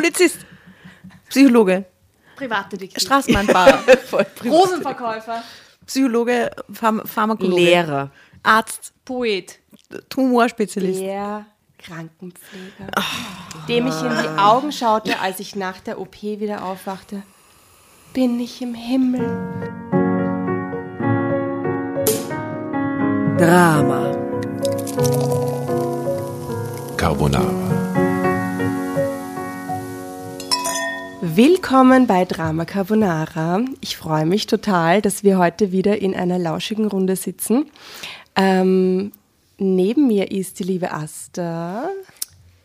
Polizist. Psychologe. Privatdetektiv. Straßenbahnfahrer. Rosenverkäufer. Psychologe, Pharm Pharmakologe. Lehrer. Arzt. Poet. Tumorspezialist. Der Krankenpfleger, dem ich in die Augen schaute, als ich nach der OP wieder aufwachte. Bin ich im Himmel? Drama. Carbonara. Willkommen bei Drama Carbonara. Ich freue mich total, dass wir heute wieder in einer lauschigen Runde sitzen. Ähm, neben mir ist die liebe Asta.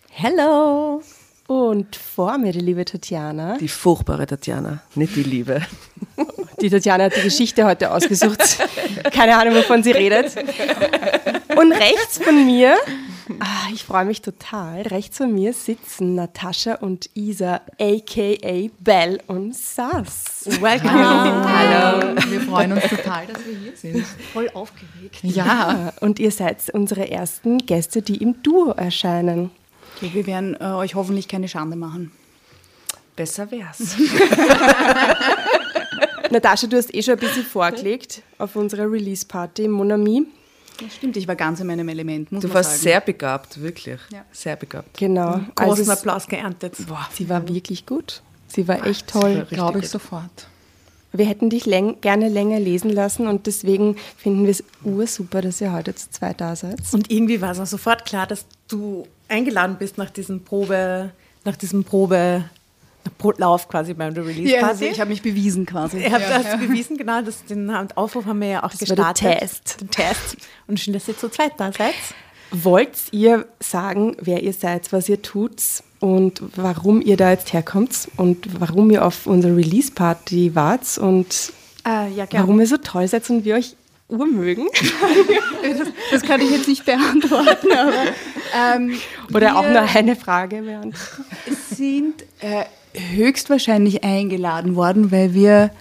Hello. Und vor mir die liebe Tatjana. Die furchtbare Tatjana, nicht die Liebe. Die Tatjana hat die Geschichte heute ausgesucht. Keine Ahnung, wovon sie redet. Und rechts von mir, ah, ich freue mich total, rechts von mir sitzen Natascha und Isa, a.k.a. Bell und Sass. Welcome. Hallo, wir freuen uns total, dass wir hier sind. Voll aufgeregt. Ja, Und ihr seid unsere ersten Gäste, die im Duo erscheinen. Okay, wir werden äh, euch hoffentlich keine Schande machen. Besser wär's. Natascha, du hast eh schon ein bisschen vorgelegt auf unserer Release-Party im Monami. Ja, stimmt, ich war ganz in meinem Element, muss Du man warst sagen. sehr begabt, wirklich. Ja. Sehr begabt. Genau. Großen Also es- Applaus geerntet. Sie war wirklich gut. Sie war echt toll. glaube ich sofort. Wir hätten dich läng gerne länger lesen lassen und deswegen finden wir es ursuper, dass ihr heute zu zweit da seid. Und irgendwie war es auch sofort klar, dass du eingeladen bist nach diesem Probe, nach diesem Probe, Lauf quasi beim Release Ja, Party. ich habe mich bewiesen quasi. Ihr habt das bewiesen, genau. Das, den Aufruf haben wir ja auch Das war der gestartet. Test. Den Test. Und schön, dass ihr zu zweit da seid. Wollt ihr sagen, wer ihr seid, was ihr tut und warum ihr da jetzt herkommt und warum ihr auf unserer Release-Party wart und Äh, ja, warum ihr so toll seid und wir euch urmögen? Das kann ich jetzt nicht beantworten, aber ähm, Oder auch nur eine Frage während. sind äh, höchstwahrscheinlich eingeladen worden, weil wir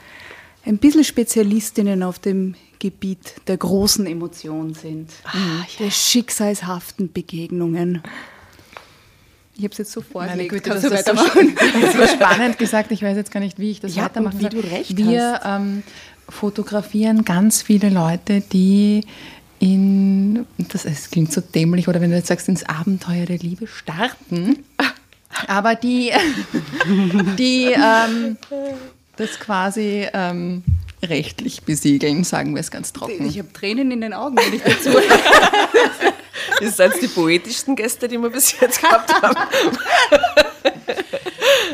ein bisschen Spezialistinnen auf dem Gebiet der großen Emotionen sind, der schicksalshaften Begegnungen. Ich habe es jetzt so Meine vorgelegt. Güte, Kannst das du weitermachen? das ist so spannend gesagt. Ich weiß jetzt gar nicht, wie ich das Ja, weitermachen und wie du recht Wir ähm, fotografieren ganz viele Leute, die in, das es klingt so dämlich, oder wenn du jetzt sagst, ins Abenteuer der Liebe starten, aber die, die ähm, das quasi ähm, rechtlich besiegeln, sagen wir es ganz trocken. Ich habe Tränen in den Augen, wenn ich dazu Ihr seid die poetischsten Gäste, die wir bis jetzt gehabt haben.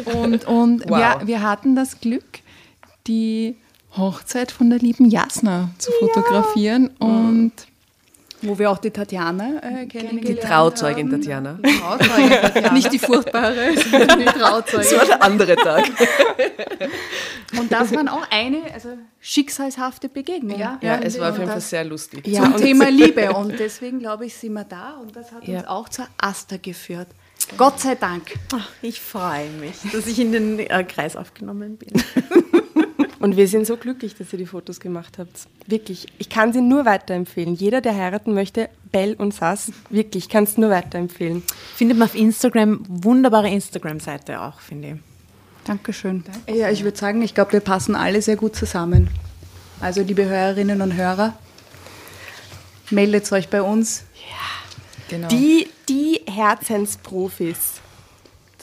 Und, und Wow. wir, wir hatten das Glück, die Hochzeit von der lieben Jasna zu fotografieren und Wo wir auch die Tatjana äh, kennengelernt Die Trauzeugin Tatjana. haben. Trauzeugin Tatjana. Nicht die furchtbare, sondern die Das Trauzeugin. war der andere Tag. Und das waren auch eine also schicksalshafte Begegnung. Ja, Ja, es war auf jeden Fall das sehr lustig. Ja, Zum Thema Liebe. Und deswegen, glaube ich, sind wir da. Und das hat Ja. uns auch zur Asta geführt. Gott sei Dank. Ach, ich freue mich, dass ich in den äh, Kreis aufgenommen bin. Und wir sind so glücklich, dass ihr die Fotos gemacht habt. Wirklich. Ich kann sie nur weiterempfehlen. Jeder, der heiraten möchte, Bell und Sass, wirklich, kann es nur weiterempfehlen. Findet man auf Instagram, wunderbare Instagram-Seite auch, finde ich. Dankeschön. Ja, ich würde sagen, ich glaube, wir passen alle sehr gut zusammen. Also, liebe Hörerinnen und Hörer, meldet euch bei uns. genau. Die, die Herzensprofis.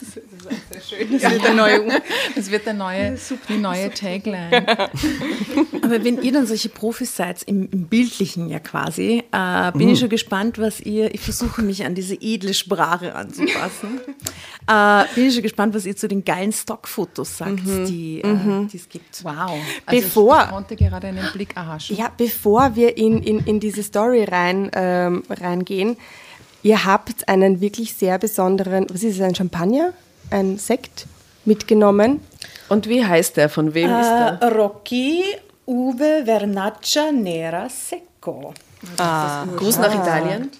Das wird der neue das wird der neue, die neue Tagline. Aber wenn ihr dann solche Profis seid, im, im Bildlichen ja quasi, äh, bin ich schon gespannt, was ihr, ich versuche mich an diese edle Sprache anzupassen, äh, bin ich schon gespannt, was ihr zu den geilen Stockfotos sagt, die äh, die es gibt. Wow. Bevor- ich konnte gerade einen Blick erhaschen. Ja, bevor wir in, in, in diese Story rein, ähm, reingehen, ihr habt einen wirklich sehr besonderen, was ist es, ein Champagner? Ein Sekt mitgenommen. Und wie heißt der? Von wem ist der? Äh, Rocky Uwe Vernaccia Nera Secco. Gruß nach Italien.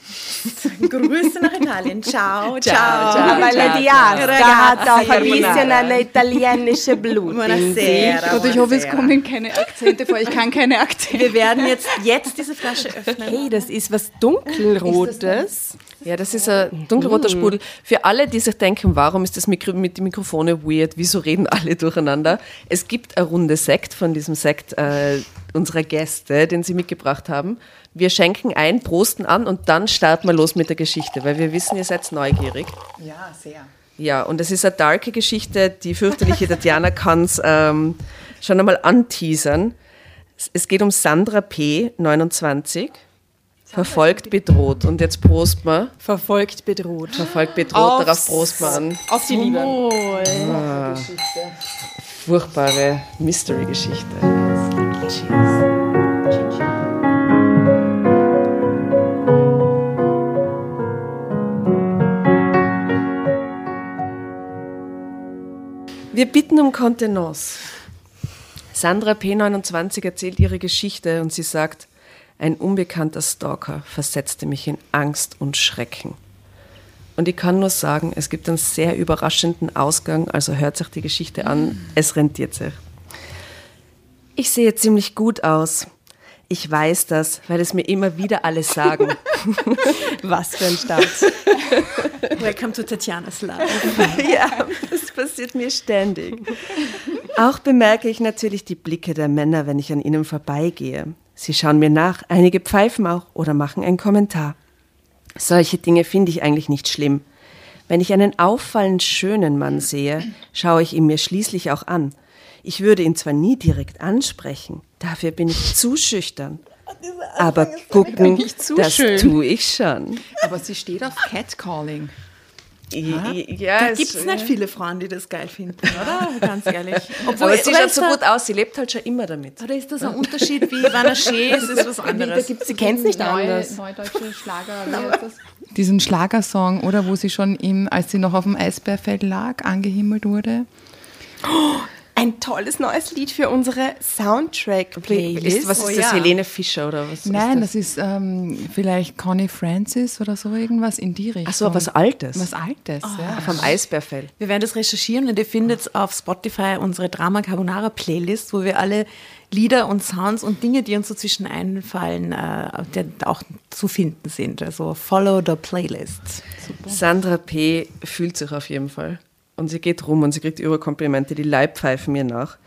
Grüße nach Italien. Ciao, ciao. ciao. Weil ciao, die Asta Ragazzi, hat auch ein bisschen eine italienische Blut Buonasera. Und ich hoffe, es kommen keine Akzente vor. Ich kann keine Akzente. Wir werden jetzt, jetzt diese Flasche öffnen. Hey, das ist was dunkelrotes. Ja, das ist ein dunkelroter Sprudel. Für alle, die sich denken, warum ist das Mikro mit den Mikrofone weird, wieso reden alle durcheinander? Es gibt eine Runde Sekt von diesem Sekt äh, unserer Gäste, den sie mitgebracht haben. Wir schenken ein, prosten an und dann starten wir los mit der Geschichte, weil wir wissen, ihr seid neugierig. Ja, sehr. Ja, und es ist eine darke Geschichte. Die fürchterliche Tatjana kann es ähm, schon einmal anteasern. Es- Es geht um Sandra P., 29, verfolgt, bedroht. Und jetzt prost man. Verfolgt, bedroht. Verfolgt, bedroht, darauf prost man an. Auf die Liebe. Furchtbare Mystery-Geschichte. Wir bitten um Kontenance. Sandra P29 erzählt ihre Geschichte und sie sagt, ein unbekannter Stalker versetzte mich in Angst und Schrecken. Und ich kann nur sagen, es gibt einen sehr überraschenden Ausgang, also hört sich die Geschichte an, es rentiert sich. Ich sehe ziemlich gut aus. Ich weiß das, weil es mir immer wieder alle sagen. Was für ein Start. Welcome to Tatjanas Life. ja, das passiert mir ständig. Auch bemerke ich natürlich die Blicke der Männer, wenn ich an ihnen vorbeigehe. Sie schauen mir nach, einige pfeifen auch oder machen einen Kommentar. Solche Dinge finde ich eigentlich nicht schlimm. Wenn ich einen auffallend schönen Mann sehe, schaue ich ihn mir schließlich auch an. Ich würde ihn zwar nie direkt ansprechen, dafür bin ich zu schüchtern. Aber gucken, nicht zu das schön. tue ich schon. Aber sie steht auf Catcalling. Ja, Da gibt es nicht viele Frauen, die das geil finden, oder? Ganz ehrlich. Aber sie schaut ist so gut aus, sie lebt halt schon immer damit. Oder ist das ein Unterschied wie Vanaché? Es ist was anderes. Sie kennt es nicht anders. Neudeutsche Schlager, wie heißt das? Diesen Schlagersong, oder wo sie schon im, als sie noch auf dem Eisbärfeld lag, angehimmelt wurde. Ein tolles neues Lied für unsere Soundtrack-Playlist. Ist, was ist Oh das, ja. Helene Fischer oder was? Nein, ist das ist ähm, vielleicht Connie Francis oder so irgendwas in die Richtung. Ach so, was Altes. Was Altes, ja. Vom Eisbärfell. Wir werden das recherchieren und ihr findet auf Spotify unsere Drama Carbonara Playlist, wo wir alle Lieder und Sounds und Dinge, die uns so zwischen einfallen, äh, auch zu finden sind. Also follow the Playlist. Sandra P. fühlt sich auf jeden Fall. Und sie geht rum und sie kriegt über Komplimente, die Leib pfeifen mir nach.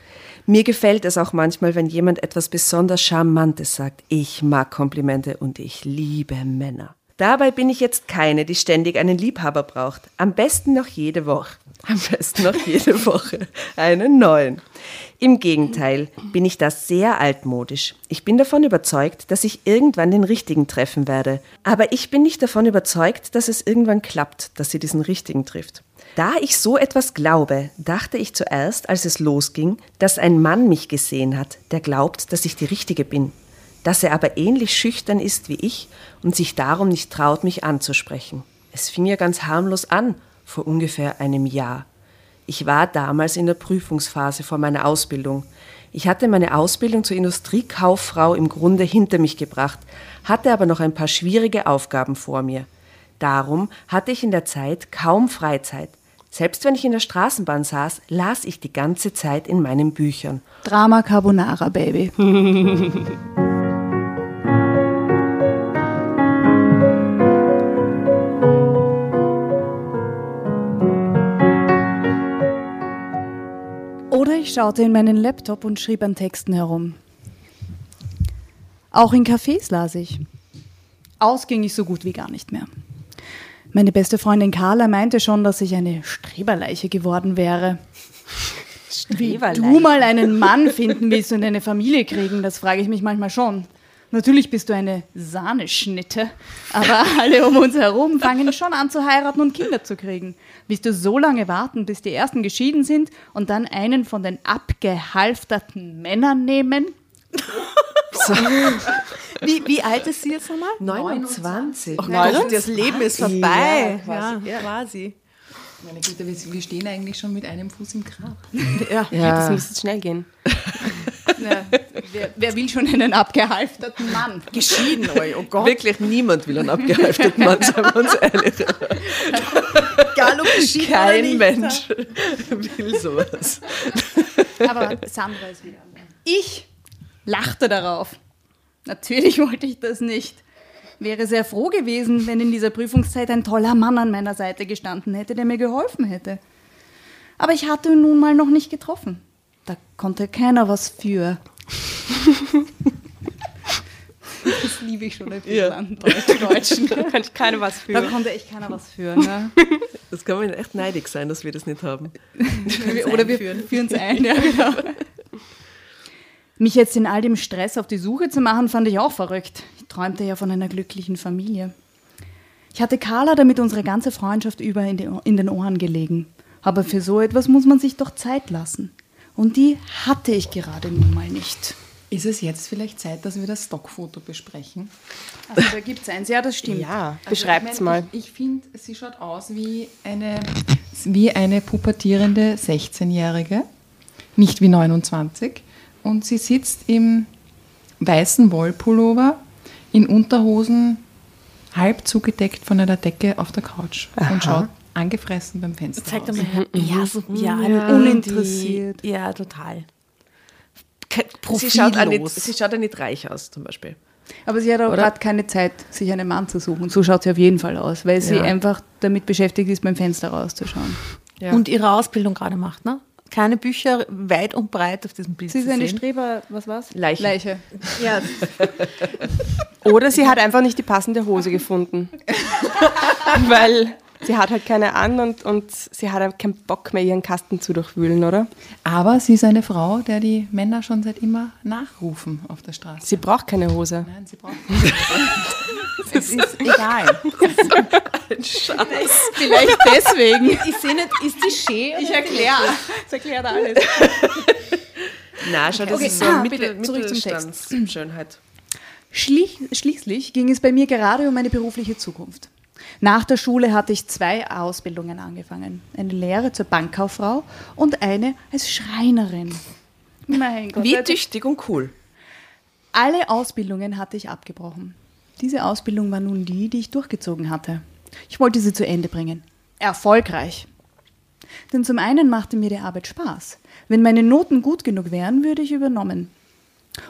Mir gefällt es auch manchmal, wenn jemand etwas besonders Charmantes sagt. Ich mag Komplimente und ich liebe Männer. Dabei bin ich jetzt keine, die ständig einen Liebhaber braucht. Am besten noch jede Woche. Am besten noch jede Woche einen neuen. Im Gegenteil bin ich da sehr altmodisch. Ich bin davon überzeugt, dass ich irgendwann den richtigen treffen werde. Aber ich bin nicht davon überzeugt, dass es irgendwann klappt, dass sie diesen richtigen trifft. Da ich so etwas glaube, dachte ich zuerst, als es losging, dass ein Mann mich gesehen hat, der glaubt, dass ich die Richtige bin. Dass er aber ähnlich schüchtern ist wie ich und sich darum nicht traut, mich anzusprechen. Es fing ja ganz harmlos an, vor ungefähr einem Jahr. Ich war damals in der Prüfungsphase vor meiner Ausbildung. Ich hatte meine Ausbildung zur Industriekauffrau im Grunde hinter mich gebracht, hatte aber noch ein paar schwierige Aufgaben vor mir. Darum hatte ich in der Zeit kaum Freizeit. Selbst wenn ich in der Straßenbahn saß, las ich die ganze Zeit in meinen Büchern. Drama Carbonara, Baby. Oder ich schaute in meinen Laptop und schrieb an Texten herum. Auch in Cafés las ich. Aus ging ich so gut wie gar nicht mehr. Meine beste Freundin Carla meinte schon, dass ich eine Streberleiche geworden wäre. Wie du mal einen Mann finden willst und eine Familie kriegen, das frage ich mich manchmal schon. Natürlich bist du eine Sahneschnitte, aber alle um uns herum fangen schon an zu heiraten und Kinder zu kriegen. Willst du so lange warten, bis die ersten geschieden sind und dann einen von den abgehalfterten Männern nehmen? Wie, wie alt ist sie jetzt nochmal? 29. Nein, das Leben ist vorbei. Ja, Ja, quasi, ja. quasi. Meine Güte, wir, stehen eigentlich schon mit einem Fuß im Grab. Ja. Das müsste schnell gehen. Na, wer, wer will schon einen abgehalfterten Mann? Geschieden, oh Gott. Wirklich niemand will einen abgehalfterten Mann, seien wir uns ehrlich. Egal, ob geschieden oder Kein nicht. Mensch will sowas. Aber Sandra ist wieder. Ich lachte darauf. Natürlich wollte ich das nicht. wäre sehr froh gewesen, wenn in dieser Prüfungszeit ein toller Mann an meiner Seite gestanden hätte, der mir geholfen hätte. Aber ich hatte ihn nun mal noch nicht getroffen. Da konnte keiner was für. das liebe ich schon ein bisschen Ja. an Deutschen. Da könnte ich keine was Da für. konnte echt keiner was für. Ne? Das kann man echt neidig sein, dass wir das nicht haben. Oder wir führen es ein, ja, genau. Mich jetzt in all dem Stress auf die Suche zu machen, fand ich auch verrückt. Ich träumte ja von einer glücklichen Familie. Ich hatte Carla damit unsere ganze Freundschaft über in, den Ohren gelegen. Aber für so etwas muss man sich doch Zeit lassen. Und die hatte ich gerade nun mal nicht. Ist es jetzt vielleicht Zeit, dass wir das Stockfoto besprechen? Also da gibt es eins, ja, das stimmt. Ja, Also, beschreibt's ich mein, mal. Ich, ich finde, sie schaut aus wie eine, wie eine pubertierende 16-Jährige, nicht wie 29. Und sie sitzt im weißen Wollpullover in Unterhosen, halb zugedeckt von einer Decke auf der Couch und schaut angefressen beim Fenster Zeig doch aus. mal her. Ja, so, ja, Ja. die- Uninteressiert. Ja, total. Sie schaut, auch nicht, sie schaut auch nicht reich aus, zum Beispiel. Aber sie hat auch gerade keine Zeit, sich einen Mann zu suchen. So schaut sie auf jeden Fall aus, weil sie Ja. einfach damit beschäftigt ist, beim Fenster rauszuschauen. Ja. Und ihre Ausbildung gerade macht, ne? Keine Bücher weit und breit auf diesem Bild Sie ist eine sehen. Streber, was war's? Leiche. Leiche. Ja, Oder sie hat einfach nicht die passende Hose gefunden. Weil sie hat halt keine an und, und sie hat halt keinen Bock mehr, ihren Kasten zu durchwühlen, oder? Aber sie ist eine Frau, der die Männer schon seit immer nachrufen auf der Straße. Sie braucht keine Hose. Nein, sie braucht nicht. es ist egal. Vielleicht deswegen. ich sehe nicht, ist die schön? Ich erkläre. Das erklärt alles. Nein, schau, das Okay, ist so ah, Mittel, zurück zum Mittelstandsschönheit. Schlich, schließlich ging es bei mir gerade um meine berufliche Zukunft. Nach der Schule hatte ich zwei Ausbildungen angefangen. Eine Lehre zur Bankkauffrau und eine als Schreinerin. Mein Gott. Wie also tüchtig und cool. alle Ausbildungen hatte ich abgebrochen. Diese Ausbildung war nun die, die ich durchgezogen hatte. Ich wollte sie zu Ende bringen. Erfolgreich. Denn zum einen machte mir die Arbeit Spaß. Wenn meine Noten gut genug wären, würde ich übernommen.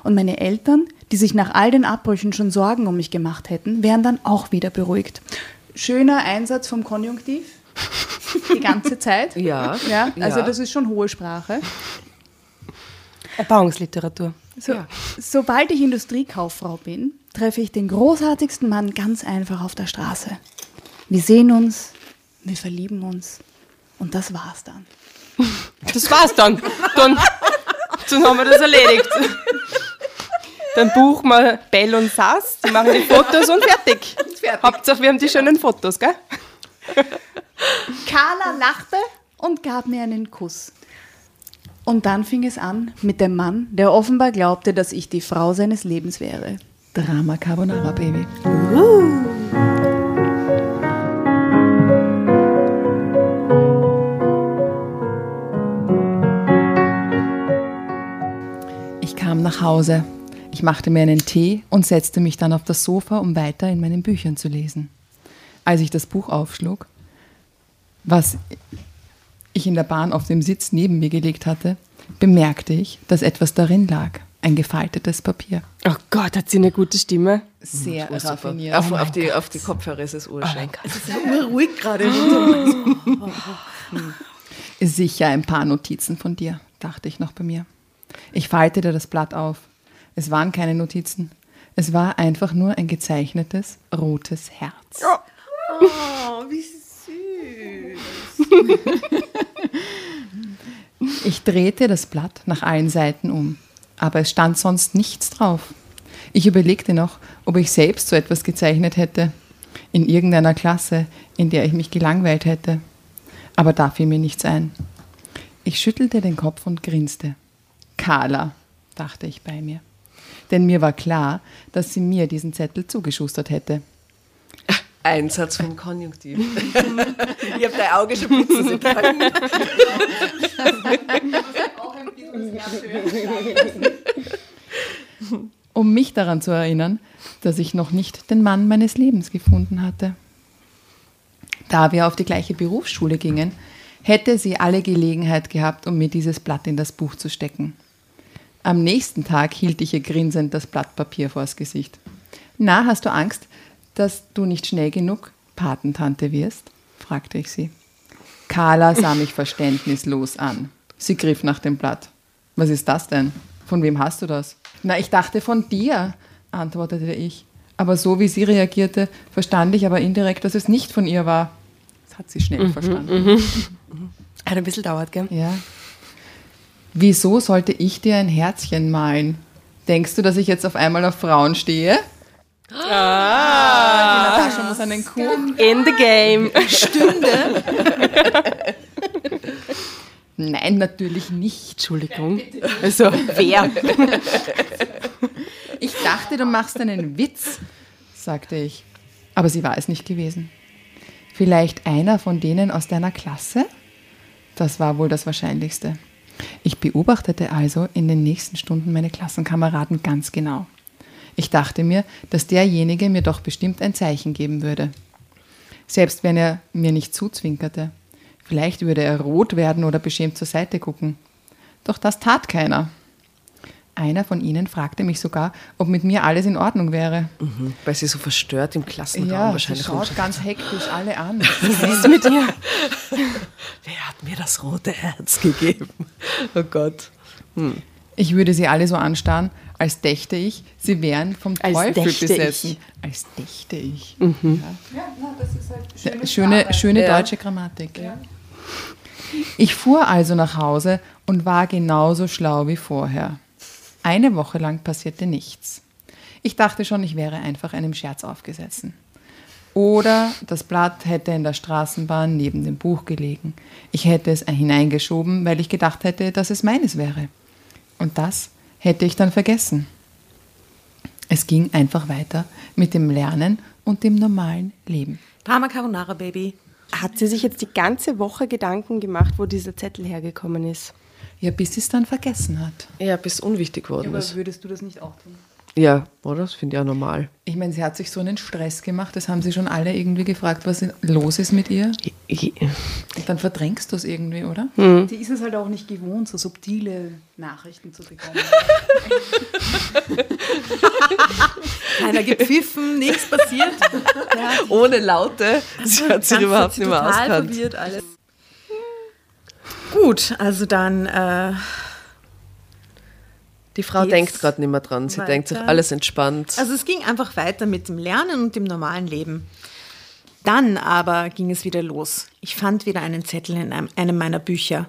Und meine Eltern, die sich nach all den Abbrüchen schon Sorgen um mich gemacht hätten, wären dann auch wieder beruhigt. Schöner Einsatz vom Konjunktiv. Die ganze Zeit. Ja. Ja, also Ja. das ist schon hohe Sprache. Erbauungsliteratur. So, Ja. Sobald ich Industriekauffrau bin, treffe ich den großartigsten Mann ganz einfach auf der Straße. Wir sehen uns, wir verlieben uns und das war's dann. Das war's dann. Dann, dann haben wir das erledigt. Dann buchen wir Bell und Sass, die machen die Fotos und fertig. Hauptsache, wir haben die schönen Fotos, gell? Carla lachte und gab mir einen Kuss. Und dann fing es an mit dem Mann, der offenbar glaubte, dass ich die Frau seines Lebens wäre. Drama Carbonara Baby. Ich kam nach Hause. Ich machte mir einen Tee und setzte mich dann auf das Sofa, um weiter in meinen Büchern zu lesen. Als ich das Buch aufschlug, was ich in der Bahn auf dem Sitz neben mir gelegt hatte, bemerkte ich, dass etwas darin lag. Ein gefaltetes Papier. Oh Gott, hat sie eine gute Stimme. Sehr Super. raffiniert. Auf, Oh auf, die, auf die Kopfhörer ist es urschenk. ruhig gerade. Sicher ein paar Notizen von dir, dachte ich noch bei mir. Ich faltete das Blatt auf. Es waren keine Notizen. Es war einfach nur ein gezeichnetes rotes Herz. Oh, wie süß. Ich drehte das Blatt nach allen Seiten um, aber es stand sonst nichts drauf. Ich überlegte noch, ob ich selbst so etwas gezeichnet hätte, in irgendeiner Klasse, in der ich mich gelangweilt hätte. Aber da fiel mir nichts ein. Ich schüttelte den Kopf und grinste. Carla, dachte ich bei mir. Denn mir war klar, dass sie mir diesen Zettel zugeschustert hätte. Einsatz vom Konjunktiv. ich habe dein Auge schon blitzen sehen. um mich daran zu erinnern, dass ich noch nicht den Mann meines Lebens gefunden hatte. Da wir auf die gleiche Berufsschule gingen, hätte sie alle Gelegenheit gehabt, um mir dieses Blatt in das Buch zu stecken. Am nächsten Tag hielt ich ihr grinsend das Blatt Papier vors Gesicht. Na, hast du Angst, dass du nicht schnell genug Patentante wirst? fragte ich sie. Carla sah mich verständnislos an. Sie griff nach dem Blatt. Was ist das denn? Von wem hast du das? Na, ich dachte von dir, antwortete ich. Aber so wie sie reagierte, verstand ich aber indirekt, dass es nicht von ihr war. Das hat sie schnell verstanden. Hat ein bisschen dauert, gell? Ja. Wieso sollte ich dir ein Herzchen malen? Denkst du, dass ich jetzt auf einmal auf Frauen stehe? Ah, die Natascha muss einen Kuchen. In the game. Nein, natürlich nicht. Entschuldigung. Also, wer? Ich dachte, du machst einen Witz, sagte ich. Aber sie war es nicht gewesen. Vielleicht einer von denen aus deiner Klasse? Das war wohl das Wahrscheinlichste. Ich beobachtete also in den nächsten Stunden meine Klassenkameraden ganz genau. Ich dachte mir, dass derjenige mir doch bestimmt ein Zeichen geben würde. Selbst wenn er mir nicht zuzwinkerte. Vielleicht würde er rot werden oder beschämt zur Seite gucken. Doch das tat keiner. Einer von ihnen fragte mich sogar, ob mit mir alles in Ordnung wäre. Mhm, weil sie so verstört im Klassenraum Ja, sie wahrscheinlich schaut rumsteht. ganz hektisch alle an. Was ist mit dir? Wer hat mir das rote Herz gegeben? Oh Gott. Ich würde sie alle so anstarren, als dächte ich, sie wären vom Als Teufel besessen. ich. Als dächte ich. Ja. schöne schöne deutsche Grammatik. Ich fuhr also nach Hause und war genauso schlau wie vorher. Eine Woche lang passierte nichts. Ich dachte schon, ich wäre einfach einem Scherz aufgesetzt. Oder das Blatt hätte in der Straßenbahn neben dem Buch gelegen. Ich hätte es hineingeschoben, weil ich gedacht hätte, dass es meines wäre. Und das hätte ich dann vergessen. Es ging einfach weiter mit dem Lernen und dem normalen Leben. Drama Carbonara Baby. Hat sie sich jetzt die ganze Woche Gedanken gemacht, wo dieser Zettel hergekommen ist? Ja, bis sie es dann vergessen hat. Ja, bis unwichtig geworden ist. würdest du das nicht auch tun? Ja, oder? Das finde ich ja normal. Ich meine, sie hat sich so einen Stress gemacht, das haben sie schon alle irgendwie gefragt, was los ist mit ihr. Und dann verdrängst du es irgendwie, oder? Die ist es halt auch nicht gewohnt, so subtile Nachrichten zu bekommen. Keiner gepfiffen, nichts passiert. Ja, ohne Laute. Sie hat sich überhaupt nicht mehr auskannt. verwirrt alles. Gut, also dann äh, Die Frau Geht's denkt gerade nicht mehr dran. Sie weiter? denkt sich, alles entspannt. Also es ging einfach weiter mit dem Lernen und dem normalen Leben. Dann aber ging es wieder los. Ich fand wieder einen Zettel in einem, einem meiner Bücher.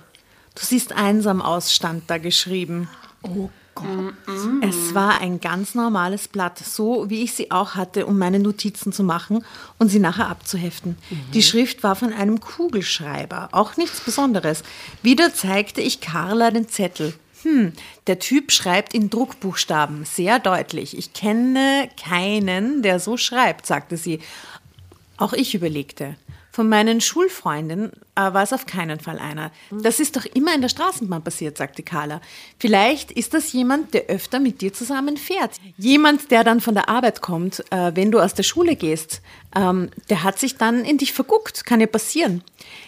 Du siehst einsam aus, stand da geschrieben. Oh Gott. Es war ein ganz normales Blatt, so wie ich sie auch hatte, um meine Notizen zu machen und sie nachher abzuheften. Die Schrift war von einem Kugelschreiber, auch nichts Besonderes. Wieder zeigte ich Carla den Zettel. Hm, der Typ schreibt in Druckbuchstaben, sehr deutlich. Ich kenne keinen, der so schreibt, sagte sie. Auch ich überlegte. Von meinen Schulfreundinnen äh, war es auf keinen Fall einer. Das ist doch immer in der Straßenbahn passiert, sagte Carla. Vielleicht ist das jemand, der öfter mit dir zusammen fährt. Jemand, der dann von der Arbeit kommt, äh, wenn du aus der Schule gehst. Ähm, der hat sich dann in dich verguckt. Kann ja passieren.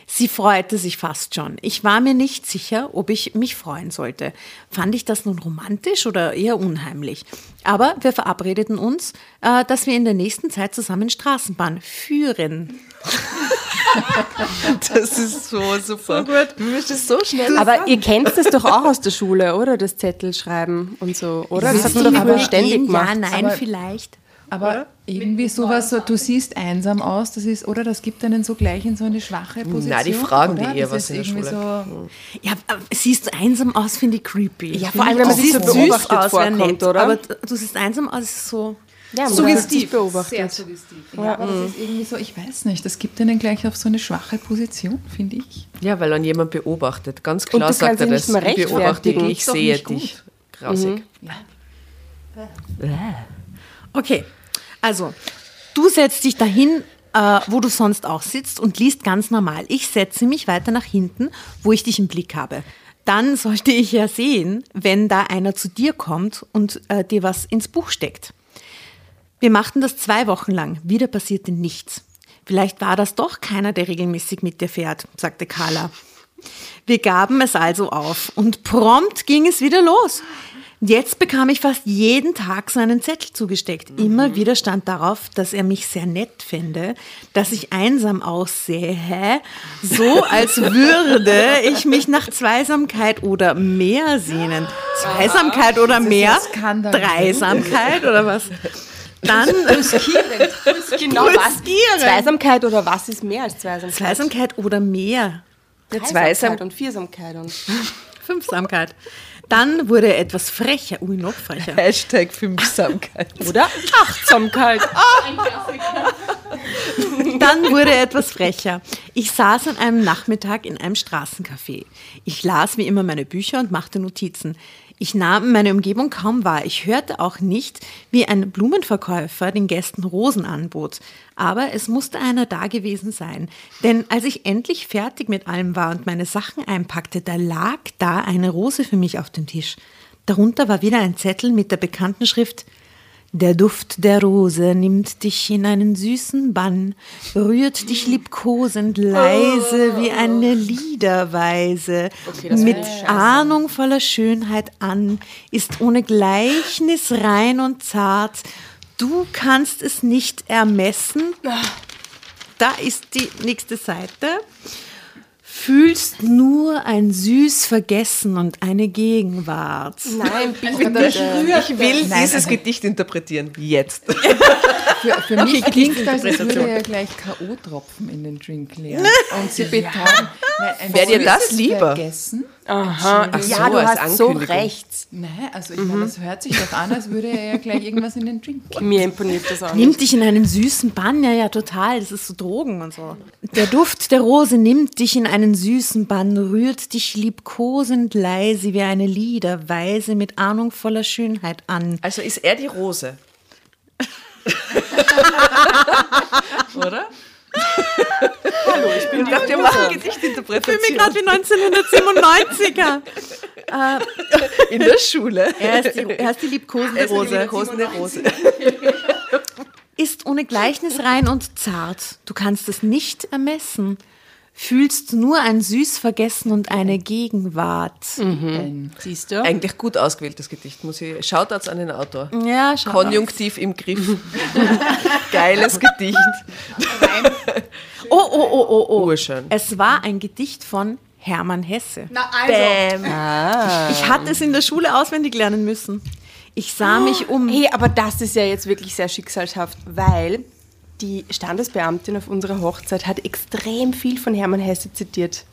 Sie freute sich fast schon. Ich war mir nicht sicher, ob ich mich freuen sollte. Fand ich das nun romantisch oder eher unheimlich? Aber wir verabredeten uns, äh, dass wir in der nächsten Zeit zusammen Straßenbahn führen. Das ist so super. So gut. Du bist so schnell. Aber ihr kennt das doch auch aus der Schule, oder? Das Zettelschreiben und so, oder? Das hat man doch aber ständig Ja, gemacht. nein, Aber- vielleicht. Aber irgendwie sowas, so, du siehst einsam aus, das ist, oder das gibt einen so gleich in so eine schwache Position. Nein, die fragen oder? die eher das was ist in der Schule. So, Ja, siehst du einsam aus, finde ich creepy. Ja, vor allem, wenn man sich so süß beobachtet aus, vorkommt, nett, oder? Aber du siehst einsam aus, ist so. Ja, Suggestiv. sich beobachtet. Sehr suggestiv. ja, aber das ist irgendwie so, ich weiß nicht, das gibt einen gleich auf so eine schwache Position, finde ich. Ja, weil dann jemand beobachtet. Ganz klar sagt er das. Ich beobachte dich, ich sehe dich. Grausig. Okay, also du setzt dich dahin, äh, wo du sonst auch sitzt und liest ganz normal. Ich setze mich weiter nach hinten, wo ich dich im Blick habe. Dann sollte ich ja sehen, wenn da einer zu dir kommt und äh, dir was ins Buch steckt. Wir machten das zwei Wochen lang. Wieder passierte nichts. Vielleicht war das doch keiner, der regelmäßig mit dir fährt, sagte Carla. Wir gaben es also auf und prompt ging es wieder los. Jetzt bekam ich fast jeden Tag so einen Zettel zugesteckt. Mhm. Immer wieder stand darauf, dass er mich sehr nett finde, dass ich einsam aussehe, so als würde ich mich nach Zweisamkeit oder mehr sehnen. Zweisamkeit oder mehr? Dreisamkeit oder was? Dann Genau was? Pulsieren. Zweisamkeit oder was ist mehr als Zweisamkeit? Zweisamkeit oder mehr? Zweisamkeit und Viersamkeit und Fünfsamkeit. Dann wurde er etwas frecher. Ui, noch frecher. Hashtag Fünfsamkeit. oder Achtsamkeit. Dann wurde er etwas frecher. Ich saß an einem Nachmittag in einem Straßencafé. Ich las wie immer meine Bücher und machte Notizen. Ich nahm meine Umgebung kaum wahr. Ich hörte auch nicht, wie ein Blumenverkäufer den Gästen Rosen anbot. Aber es musste einer da gewesen sein. Denn als ich endlich fertig mit allem war und meine Sachen einpackte, da lag da eine Rose für mich auf dem Tisch. Darunter war wieder ein Zettel mit der bekannten Schrift der Duft der Rose nimmt dich in einen süßen Bann, rührt dich liebkosend leise wie eine Liederweise, mit ahnungsvoller Schönheit an, ist ohne Gleichnis rein und zart. Du kannst es nicht ermessen. Da ist die nächste Seite. Fühlst nur ein süß Vergessen und eine Gegenwart. Nein, bitte. Ich will Nein, dieses also- Gedicht interpretieren. Jetzt. Für, für mich klingt das, als würde er gleich K.O.-Tropfen in den Drink leeren. Und sie betäuben. Nein, ein Wär dir das lieber? Vergessen? Aha. Ach ja, so, du als hast so recht. Nein, also ich meine, das hört sich doch an, als würde er ja gleich irgendwas in den Drink kippen. Mir imponiert das auch. Nimmt dich in einen süßen Bann, ja, ja, total. Das ist so Drogen und so. Der Duft der Rose nimmt dich in einen süßen Bann, rührt dich liebkosend leise wie eine Liederweise mit ahnungsvoller Schönheit an. Also ist er die Rose. Oder? Hallo, ich bin ich dachte, wir machen Ich Gedichtinterpretation fühle mich gerade wie 1997er. in der Schule. Er ist die, er ist die liebkosende Rose. Liebkosende Rose. Ist ohne Gleichnis rein und zart. Du kannst es nicht ermessen. Fühlst nur ein süß Vergessen und eine Gegenwart. Siehst du? Eigentlich gut ausgewähltes Gedicht, muss ich. Shoutouts an den Autor. Ja, schau. Konjunktiv im Griff. Geiles Gedicht. Oh, oh, oh, oh, oh. Urschön. Es war ein Gedicht von Hermann Hesse. Na also, Ich hatte es in der Schule auswendig lernen müssen. Ich sah mich um. Hey, aber das ist ja jetzt wirklich sehr schicksalshaft, weil die Standesbeamtin auf unserer Hochzeit hat extrem viel von Hermann Hesse zitiert.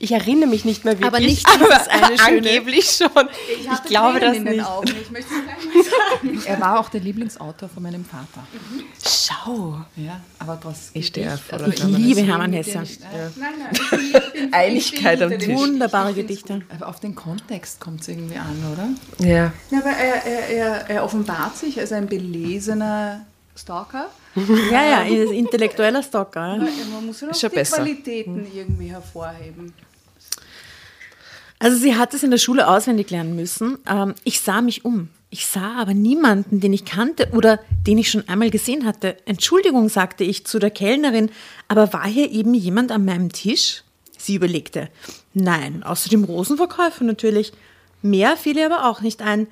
Ich erinnere mich nicht mehr wirklich, Aber nicht aber eine schöne. angeblich schon. Ich, hatte glaube das in den nicht. Augen. Ich möchte es gleich mal sagen. Er war auch der Lieblingsautor von meinem Vater. Schau. Ja, aber das Ich stehe auf also Ich liebe Hermann Hesse. dem- Nein, nein. Ich bin, ich bin, Einigkeit am ich Tisch. Wunderbare ich Gedichte. Aber auf den Kontext kommt es irgendwie an, oder? Ja. Ja, aber er, er, er, er offenbart sich als ein belesener Stalker. Ja, ja, intellektueller Stalker. ja. Man muss ja schon die besser. Qualitäten irgendwie hervorheben. Also sie hat es in der Schule auswendig lernen müssen. Ähm, ich sah mich um. Ich sah aber niemanden, den ich kannte oder den ich schon einmal gesehen hatte. Entschuldigung, sagte ich zu der Kellnerin, aber war hier eben jemand an meinem Tisch? Sie überlegte. Nein, außer dem Rosenverkäufer natürlich. Mehr fiel ihr aber auch nicht ein.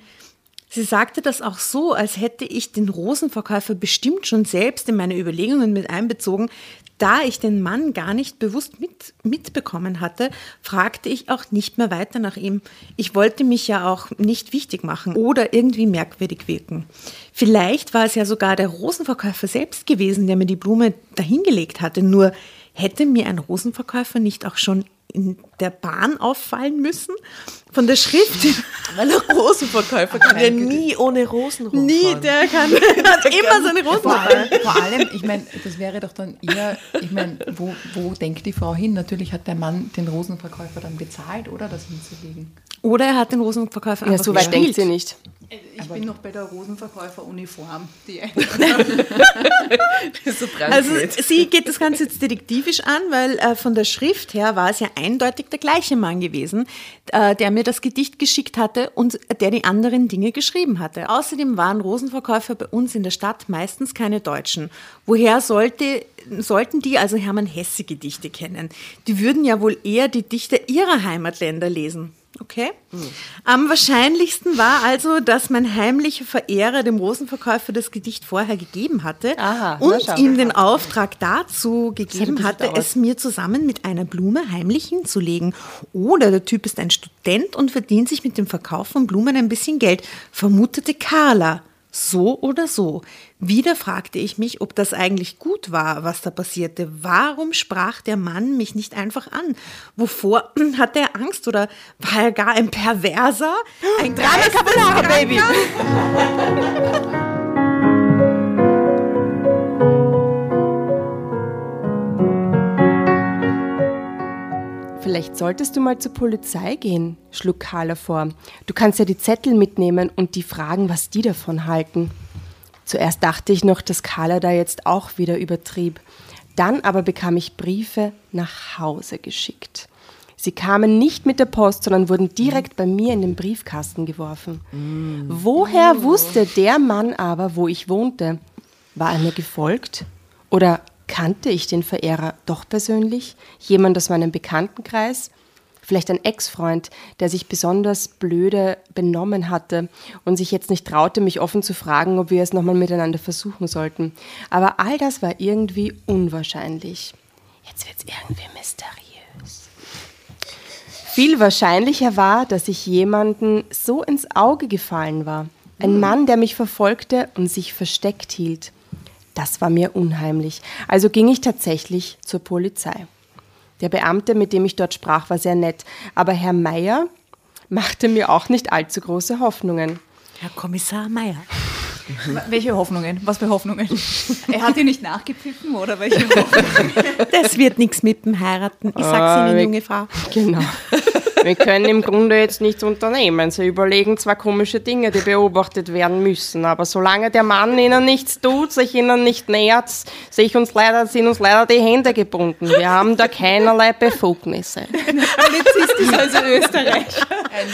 Sie sagte das auch so, als hätte ich den Rosenverkäufer bestimmt schon selbst in meine Überlegungen mit einbezogen. Da ich den Mann gar nicht bewusst mit, mitbekommen hatte, fragte ich auch nicht mehr weiter nach ihm. Ich wollte mich ja auch nicht wichtig machen oder irgendwie merkwürdig wirken. Vielleicht war es ja sogar der Rosenverkäufer selbst gewesen, der mir die Blume dahingelegt hatte. Nur hätte mir ein Rosenverkäufer nicht auch schon in der Bahn auffallen müssen? Von der Schrift. Weil der Rosenverkäufer kann ja nie ohne Rosen rumfahren. Nie, der kann, hat immer seine Rosen Vor allem, vor allem, ich meine, das wäre doch dann eher, ich meine, wo, wo denkt die Frau hin? Natürlich hat der Mann den Rosenverkäufer dann bezahlt, oder das hinzulegen. Oder er hat den Rosenverkäufer Ja, so weit denkt sie nicht. Ich bin noch bei der Rosenverkäuferuniform. Die so Also sie geht das Ganze jetzt detektivisch an, weil äh, von der Schrift her war es ja eindeutig der gleiche Mann gewesen, äh, der mir das Gedicht geschickt hatte und der die anderen Dinge geschrieben hatte. Außerdem waren Rosenverkäufer bei uns in der Stadt meistens keine Deutschen. Woher sollte, sollten die also Hermann Hesse Gedichte kennen? Die würden ja wohl eher die Dichter ihrer Heimatländer lesen. Okay. Am wahrscheinlichsten war also, dass mein heimlicher Verehrer dem Rosenverkäufer das Gedicht vorher gegeben hatte Aha, und ihm den Auftrag dazu gegeben hatte, dauert. es mir zusammen mit einer Blume heimlich hinzulegen. Oder der Typ ist ein Student und verdient sich mit dem Verkauf von Blumen ein bisschen Geld, vermutete Carla. So oder so. Wieder fragte ich mich, ob das eigentlich gut war, was da passierte. Warum sprach der Mann mich nicht einfach an? Wovor hatte er Angst oder war er gar ein Perverser? Ein Drama Carbonara, Baby! Vielleicht solltest du mal zur Polizei gehen, schlug Carla vor. Du kannst ja die Zettel mitnehmen und die fragen, was die davon halten. Zuerst dachte ich noch, dass Carla da jetzt auch wieder übertrieb. Dann aber bekam ich Briefe nach Hause geschickt. Sie kamen nicht mit der Post, sondern wurden direkt bei mir in den Briefkasten geworfen. Woher wusste der Mann aber, wo ich wohnte? War er mir gefolgt? Oder kannte ich den Verehrer doch persönlich? Jemand aus meinem Bekanntenkreis? Vielleicht ein Ex-Freund, der sich besonders blöde benommen hatte und sich jetzt nicht traute, mich offen zu fragen, ob wir es nochmal miteinander versuchen sollten. Aber all das war irgendwie unwahrscheinlich. Jetzt wird's irgendwie mysteriös. Viel wahrscheinlicher war, dass ich jemanden so ins Auge gefallen war. Ein Mann, der mich verfolgte und sich versteckt hielt. Das war mir unheimlich. Also ging ich tatsächlich zur Polizei. Der Beamte, mit dem ich dort sprach, war sehr nett, aber Herr Meier machte mir auch nicht allzu große Hoffnungen. Herr Kommissar Meier. welche Hoffnungen? Was für Hoffnungen? Er hat dir nicht nachgepfiffen oder welche Hoffnungen? Das wird nichts mit dem Heiraten. Ich sag's Ah, Ihnen, junge Frau. Genau. Wir können im Grunde jetzt nichts unternehmen. Sie überlegen zwar komische Dinge, die beobachtet werden müssen, aber solange der Mann ihnen nichts tut, sich ihnen nicht nähert, sehe ich uns leider, sind uns leider die Hände gebunden. Wir haben da keinerlei Befugnisse. Polizist ist also Österreich.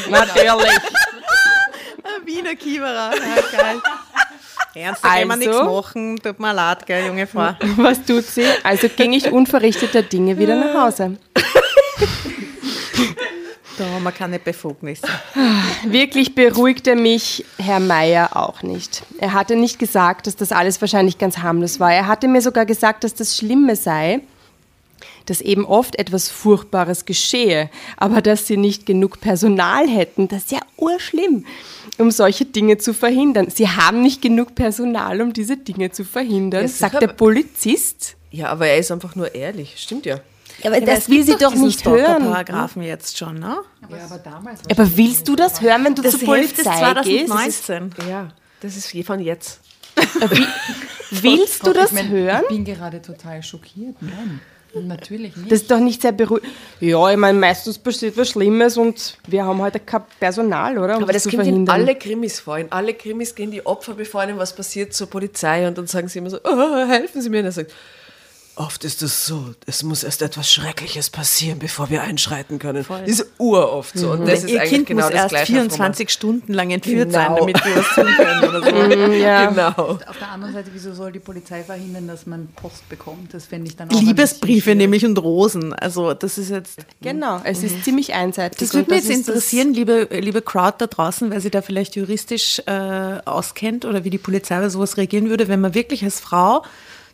Natürlich. Wiener Kiewerer. Ja, geil. Ernst, da können wir Also? nichts machen. Tut mir leid, gell, junge Frau. Was tut sie? Also ging ich unverrichteter Dinge wieder nach Hause. Da haben wir keine Befugnisse. Wirklich beruhigte mich Herr Meier auch nicht. Er hatte nicht gesagt, dass das alles wahrscheinlich ganz harmlos war. Er hatte mir sogar gesagt, dass das Schlimme sei, dass eben oft etwas Furchtbares geschehe, aber dass sie nicht genug Personal hätten. Das ist ja urschlimm, um solche Dinge zu verhindern. Sie haben nicht genug Personal, um diese Dinge zu verhindern, Ja, sagt der Polizist. Ja, aber er ist einfach nur ehrlich. Stimmt ja. Ja, aber Ja, das will sie doch nicht hören. Paragraphen jetzt schon, ne? Ja, aber damals Aber willst du das hören, wenn du Das zur ist Polizei gehst? 2019. Ja, das ist von jetzt. Willst du Gott, das ich mein, hören? Ich bin gerade total schockiert. Nein, natürlich nicht. Das ist doch nicht sehr beruhigend. Ja, ich meine, meistens passiert was Schlimmes und wir haben heute kein Personal, oder? Um Aber das zu kommt in alle Krimis vor. In alle Krimis gehen die Opfer, bevor ihnen was passiert, zur Polizei und dann sagen sie immer so, oh, helfen Sie mir. Und er sagt, oft ist es so, es muss erst etwas Schreckliches passieren, bevor wir einschreiten können. Das ist uroft so. Und das ist Ihr Kind genau muss das erst Gleiche. 24 Stunden lang entführt sein, Genau. damit wir was tun können oder so. ja. Genau. Auf der anderen Seite, wieso soll die Polizei verhindern, dass man Post bekommt? Das fände ich dann auch Liebesbriefe nämlich und Rosen. Also das ist jetzt. Genau, es ist ziemlich einseitig. Das würde mich jetzt interessieren, liebe, liebe Crowd da draußen, wer sich da vielleicht juristisch äh, auskennt oder wie die Polizei bei sowas reagieren würde, wenn man wirklich als Frau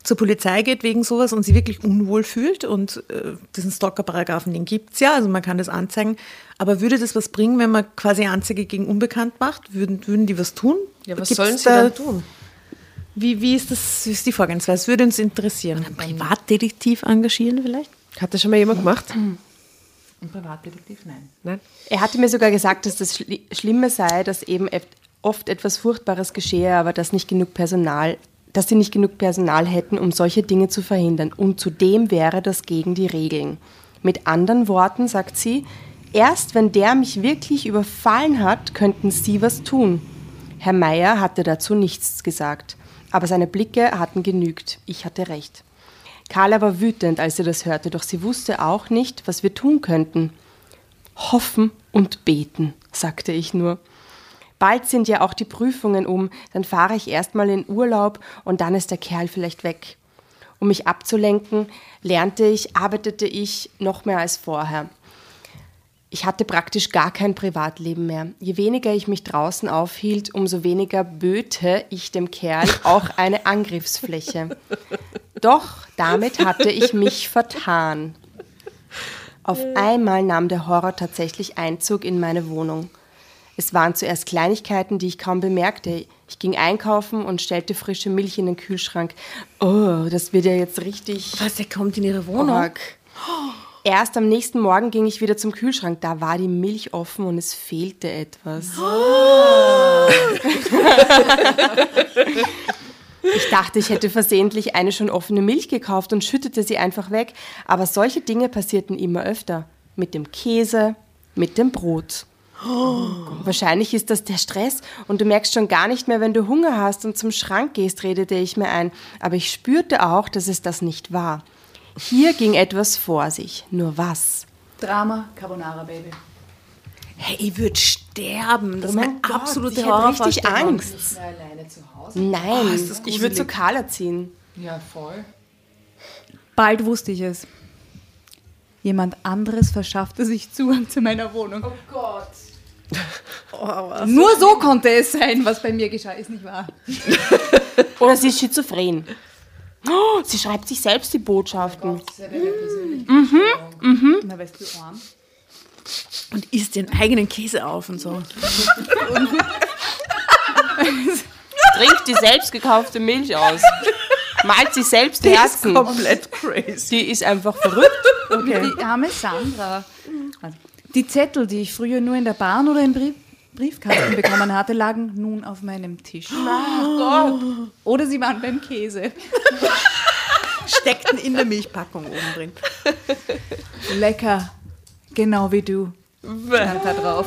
zur Polizei geht wegen sowas und sie wirklich unwohl fühlt und äh, diesen Stalker-Paragraphen, den gibt's ja, also man kann das anzeigen. Aber würde das was bringen, wenn man quasi Anzeige gegen Unbekannt macht? Würden, würden die was tun? Ja, was Gibt's sollen sie da- dann tun? Wie, wie ist das, wie ist die Vorgehensweise? Das würde uns interessieren. Einen Privatdetektiv engagieren vielleicht? Hat das schon mal jemand gemacht? Ein Privatdetektiv? Nein. Nein? Er hatte mir sogar gesagt, dass das Schli Schlimme sei, dass eben oft etwas Furchtbares geschehe, aber dass nicht genug Personal, dass sie nicht genug Personal hätten, um solche Dinge zu verhindern. Und zudem wäre das gegen die Regeln. Mit anderen Worten sagt sie, erst wenn der mich wirklich überfallen hat, könnten sie was tun. Herr Meier hatte dazu nichts gesagt, aber seine Blicke hatten genügt. Ich hatte recht. Carla war wütend, als sie das hörte, doch sie wusste auch nicht, was wir tun könnten. Hoffen und beten, sagte ich nur. Bald sind ja auch die Prüfungen um, dann fahre ich erstmal in Urlaub und dann ist der Kerl vielleicht weg. Um mich abzulenken, lernte ich, arbeitete ich noch mehr als vorher. Ich hatte praktisch gar kein Privatleben mehr. Je weniger ich mich draußen aufhielt, umso weniger böte ich dem Kerl auch eine Angriffsfläche. Doch damit hatte ich mich vertan. Auf einmal nahm der Horror tatsächlich Einzug in meine Wohnung. Es waren zuerst Kleinigkeiten, die ich kaum bemerkte. Ich ging einkaufen und stellte frische Milch in den Kühlschrank. Oh, das wird ja jetzt richtig. Was, der kommt in ihre Wohnung? Org. Erst am nächsten Morgen ging ich wieder zum Kühlschrank. Da war die Milch offen und es fehlte etwas. Ich dachte, ich hätte versehentlich eine schon offene Milch gekauft und schüttete sie einfach weg. Aber solche Dinge passierten immer öfter. Mit dem Käse, mit dem Brot. Wahrscheinlich ist das der Stress und du merkst schon gar nicht mehr, wenn du Hunger hast und zum Schrank gehst, redete ich mir ein. Aber ich spürte auch, dass es das nicht war. Hier ging etwas vor sich. Nur was? Drama Carbonara Baby. Hey, ich würde sterben. Das ist Oh eine mein Gott, absolute ich hätte richtig. Angst. alleine zu Hause. Nein, ist das ich würde zu. Carla ziehen. Ja, voll. Bald wusste ich es. Jemand anderes verschaffte sich Zugang zu meiner Wohnung. Oh Gott. Nur so konnte es sein, was bei mir geschah, ist nicht wahr. Oder sie ist schizophren. Oh, sie schreibt sich selbst die Botschaften. Na, weißt du, arm. Und isst den eigenen Käse auf und so. Trinkt die selbst gekaufte Milch aus. Malt sich selbst Herzen. Komplett crazy. Die ist einfach verrückt. Die arme Sandra. Also, Die Zettel, die ich früher nur in der Bahn oder im Brief Briefkasten bekommen hatte, lagen nun auf meinem Tisch. Oder sie waren beim Käse. Steckten in der Milchpackung oben drin. Lecker. Genau wie du. Stand da drauf.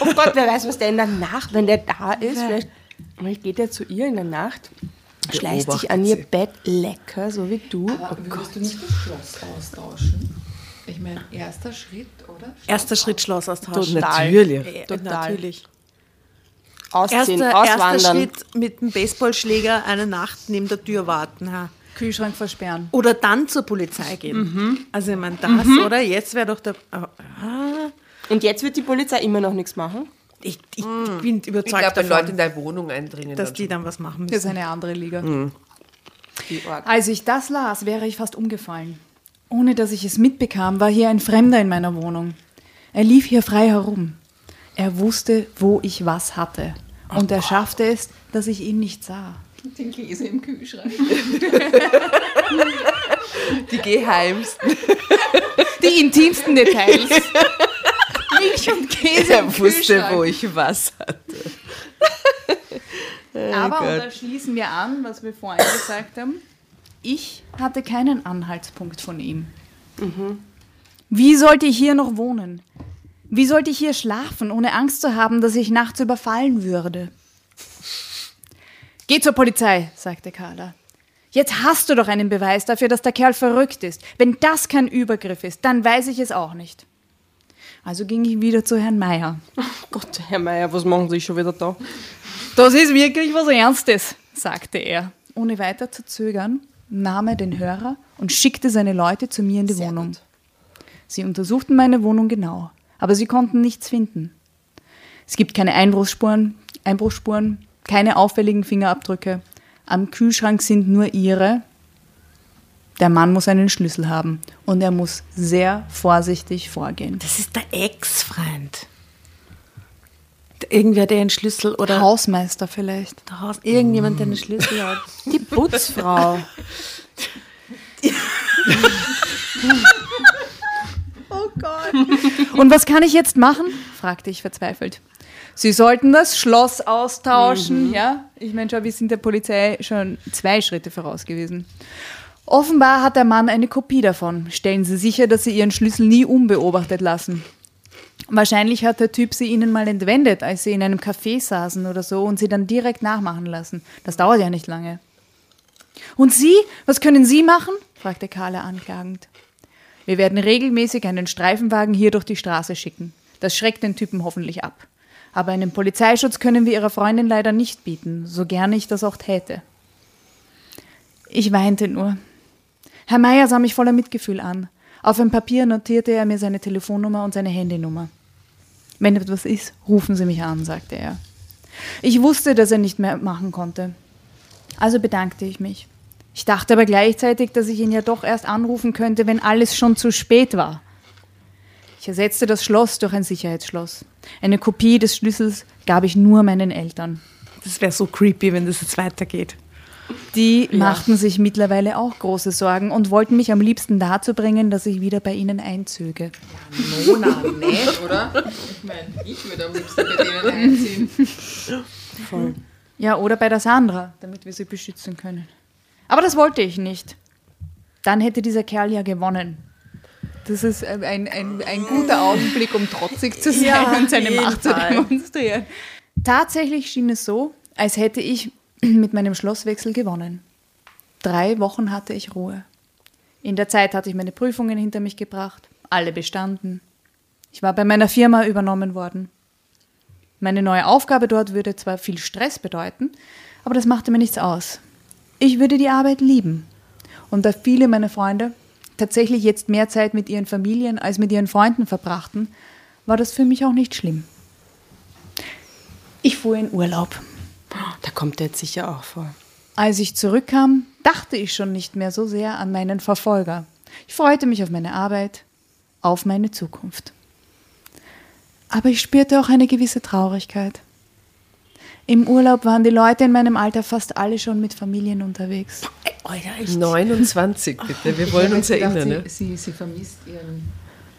Oh Gott, wer weiß, was der in der Nacht, wenn der da ist, vielleicht, vielleicht geht er zu ihr in der Nacht, schleicht sich an ihr Bett lecker, so wie du. Aber würdest du nicht das Schloss austauschen? Ich meine, erster Schritt, oder? Erster Schritt Schloss austauschen. Natürlich. Ja, Total. Natürlich. Ausziehen, Erster, erster auswandern. Schritt mit dem Baseballschläger eine Nacht neben der Tür warten. Ha. Kühlschrank versperren. Oder dann zur Polizei gehen. Mhm. Also ich meine, das, oder? Jetzt wäre doch der... Ah, Und jetzt wird die Polizei immer noch nichts machen? Ich, ich bin Ich überzeugt glaube, wenn davon, Leute in deine Wohnung eindringen, dass dann die dann was machen Das ist müssen. eine andere Liga. Org. Als ich das las, wäre ich fast umgefallen. Ohne dass ich es mitbekam, war hier ein Fremder in meiner Wohnung. Er lief hier frei herum. Er wusste, wo ich was hatte. Und er schaffte es, dass ich ihn nicht sah. Den Käse im Kühlschrank. die geheimsten. Die intimsten Details. Milch und Käse Er wusste, wo ich was hatte. Aber, und da schließen wir an, was wir vorhin gesagt haben, ich hatte keinen Anhaltspunkt von ihm. Wie sollte ich hier noch wohnen? Wie sollte ich hier schlafen, ohne Angst zu haben, dass ich nachts überfallen würde? Geh zur Polizei, sagte Carla. Jetzt hast du doch einen Beweis dafür, dass der Kerl verrückt ist. Wenn das kein Übergriff ist, dann weiß ich es auch nicht. Also ging ich wieder zu Herrn Meier. Gott, Herr Meier, was machen Sie schon wieder da? Das ist wirklich was Ernstes, sagte er. Ohne weiter zu zögern, nahm er den Hörer und schickte seine Leute zu mir in die Wohnung. Sie untersuchten meine Wohnung genau, aber sie konnten nichts finden. Es gibt keine Einbruchsspuren, Einbruchsspuren, keine auffälligen Fingerabdrücke. Am Kühlschrank sind nur ihre. Der Mann muss einen Schlüssel haben und er muss sehr vorsichtig vorgehen. Das ist der Ex-Freund. Irgendwer, der einen Schlüssel oder Hausmeister vielleicht. der Haus, irgendjemand, der einen Schlüssel hat. Die Putzfrau. Und was kann ich jetzt machen? fragte ich verzweifelt. Sie sollten das Schloss austauschen. Ja, ich meine schon, wir sind der Polizei schon zwei Schritte voraus gewesen. Offenbar hat der Mann eine Kopie davon. Stellen Sie sicher, dass Sie Ihren Schlüssel nie unbeobachtet lassen. Wahrscheinlich hat der Typ sie ihnen mal entwendet, als sie in einem Café saßen oder so und sie dann direkt nachmachen lassen. Das dauert ja nicht lange. Und Sie, was können Sie machen? fragte Carla anklagend. Wir werden regelmäßig einen Streifenwagen hier durch die Straße schicken. Das schreckt den Typen hoffentlich ab. Aber einen Polizeischutz können wir Ihrer Freundin leider nicht bieten, so gern ich das auch täte. Ich weinte nur. Herr Meier sah mich voller Mitgefühl an. Auf ein Papier notierte er mir seine Telefonnummer und seine Handynummer. Wenn etwas ist, rufen Sie mich an, sagte er. Ich wusste, dass er nicht mehr machen konnte. Also bedankte ich mich. Ich dachte aber gleichzeitig, dass ich ihn ja doch erst anrufen könnte, wenn alles schon zu spät war. Ich ersetzte das Schloss durch ein Sicherheitsschloss. Eine Kopie des Schlüssels gab ich nur meinen Eltern. Das wäre so creepy, wenn das jetzt weitergeht. Die machten sich mittlerweile auch große Sorgen und wollten mich am liebsten dazu bringen, dass ich wieder bei ihnen einzöge. Mona nicht, oder? Ich meine, ich würde am liebsten bei denen einziehen. Voll. Ja, oder bei der Sandra, damit wir sie beschützen können. Aber das wollte ich nicht. Dann hätte dieser Kerl ja gewonnen. Das ist ein, ein, ein guter Augenblick, um trotzig zu sein Ja, und seine Macht zu Fall. demonstrieren. Tatsächlich schien es so, als hätte ich mit meinem Schlosswechsel gewonnen. Drei Wochen hatte ich Ruhe. In der Zeit hatte ich meine Prüfungen hinter mich gebracht, alle bestanden. Ich war bei meiner Firma übernommen worden. Meine neue Aufgabe dort würde zwar viel Stress bedeuten, aber das machte mir nichts aus. Ich würde die Arbeit lieben. Und da viele meiner Freunde tatsächlich jetzt mehr Zeit mit ihren Familien als mit ihren Freunden verbrachten, war das für mich auch nicht schlimm. Ich fuhr in Urlaub. Da kommt er jetzt sicher auch vor. Als ich zurückkam, dachte ich schon nicht mehr so sehr an meinen Verfolger. Ich freute mich auf meine Arbeit, auf meine Zukunft. Aber ich spürte auch eine gewisse Traurigkeit. Im Urlaub waren die Leute in meinem Alter fast alle schon mit Familien unterwegs. 29 bitte, wir wollen uns hab erinnern. gedacht, Ne? Sie, sie, sie vermisst ihren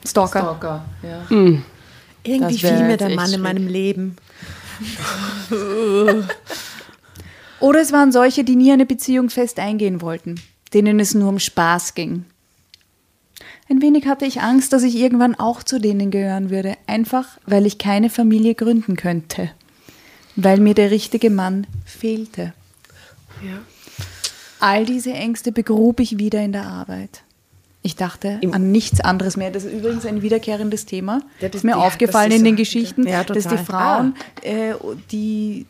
Stalker. Stalker. Ja. Irgendwie Das wär fiel mir der Mann in meinem Leben. Oder es waren solche, die nie eine Beziehung fest eingehen wollten, denen es nur um Spaß ging. Ein wenig hatte ich Angst, dass ich irgendwann auch zu denen gehören würde, einfach weil ich keine Familie gründen könnte, weil mir der richtige Mann fehlte. All diese Ängste begrub ich wieder in der Arbeit. Ich dachte an nichts anderes mehr. Das ist übrigens ein wiederkehrendes Thema. Ja, Das ist mir ja, aufgefallen in den so- Geschichten, Ja, dass die. Frauen, äh, die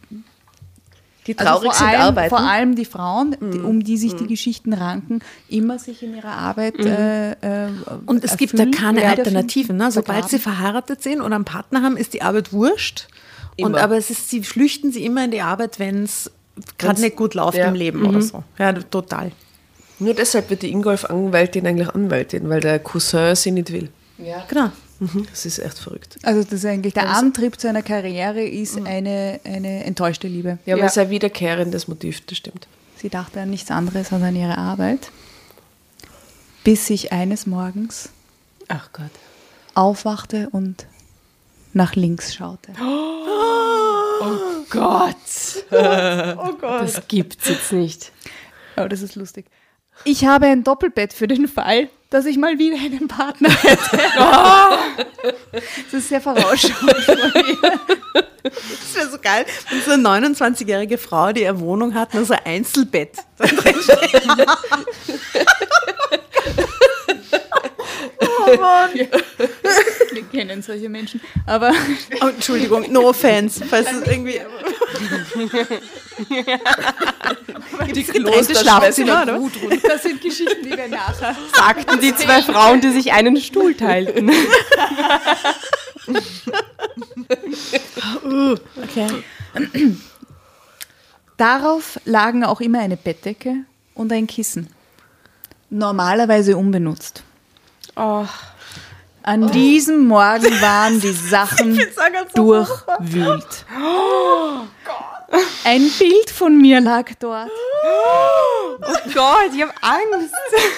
Die also traurig vor sind allem, arbeiten. Vor allem die Frauen, die, um die sich die Geschichten ranken, immer sich in ihrer Arbeit äh, äh, Und es gibt da keine Alternativen. Ne? Sobald sie verheiratet sind oder einen Partner haben, ist die Arbeit wurscht. Und aber es ist, sie flüchten sie immer in die Arbeit, wenn es gerade nicht gut läuft ja. im Leben oder so. Ja, total. Nur deshalb wird die Ingolf-Anwältin eigentlich Anwältin, weil der Cousin sie nicht will. Ja. Genau. Mhm. Das ist echt verrückt. Also das ist eigentlich der Antrieb zu einer Karriere ist eine, eine enttäuschte Liebe. Ja, aber Ja. es ist ein wiederkehrendes Motiv, das stimmt. Sie dachte an nichts anderes als an ihre Arbeit, bis ich eines Morgens Ach Gott. aufwachte und nach links schaute. Gott. Oh Gott. Das gibt's jetzt nicht. Oh, das ist lustig. Ich habe ein Doppelbett für den Fall, dass ich mal wieder einen Partner hätte. Das ist sehr vorausschauend von mir. Das wäre so geil, wenn so eine 29-jährige Frau, die eine Wohnung hat, nur so ein Einzelbett. Wir kennen solche Menschen. Aber Oh, Entschuldigung, no offense. Falls es irgendwie. die getrennte Schlafzimmer, oder? das sind Geschichten, die wir nachher Sagten die zwei Frauen, die sich einen Stuhl teilten. Okay. Darauf lagen auch immer eine Bettdecke und ein Kissen. Normalerweise unbenutzt. Oh. An diesem Morgen waren die Sachen durchwühlt. Ein Bild von mir lag dort. Gott, ich habe Angst.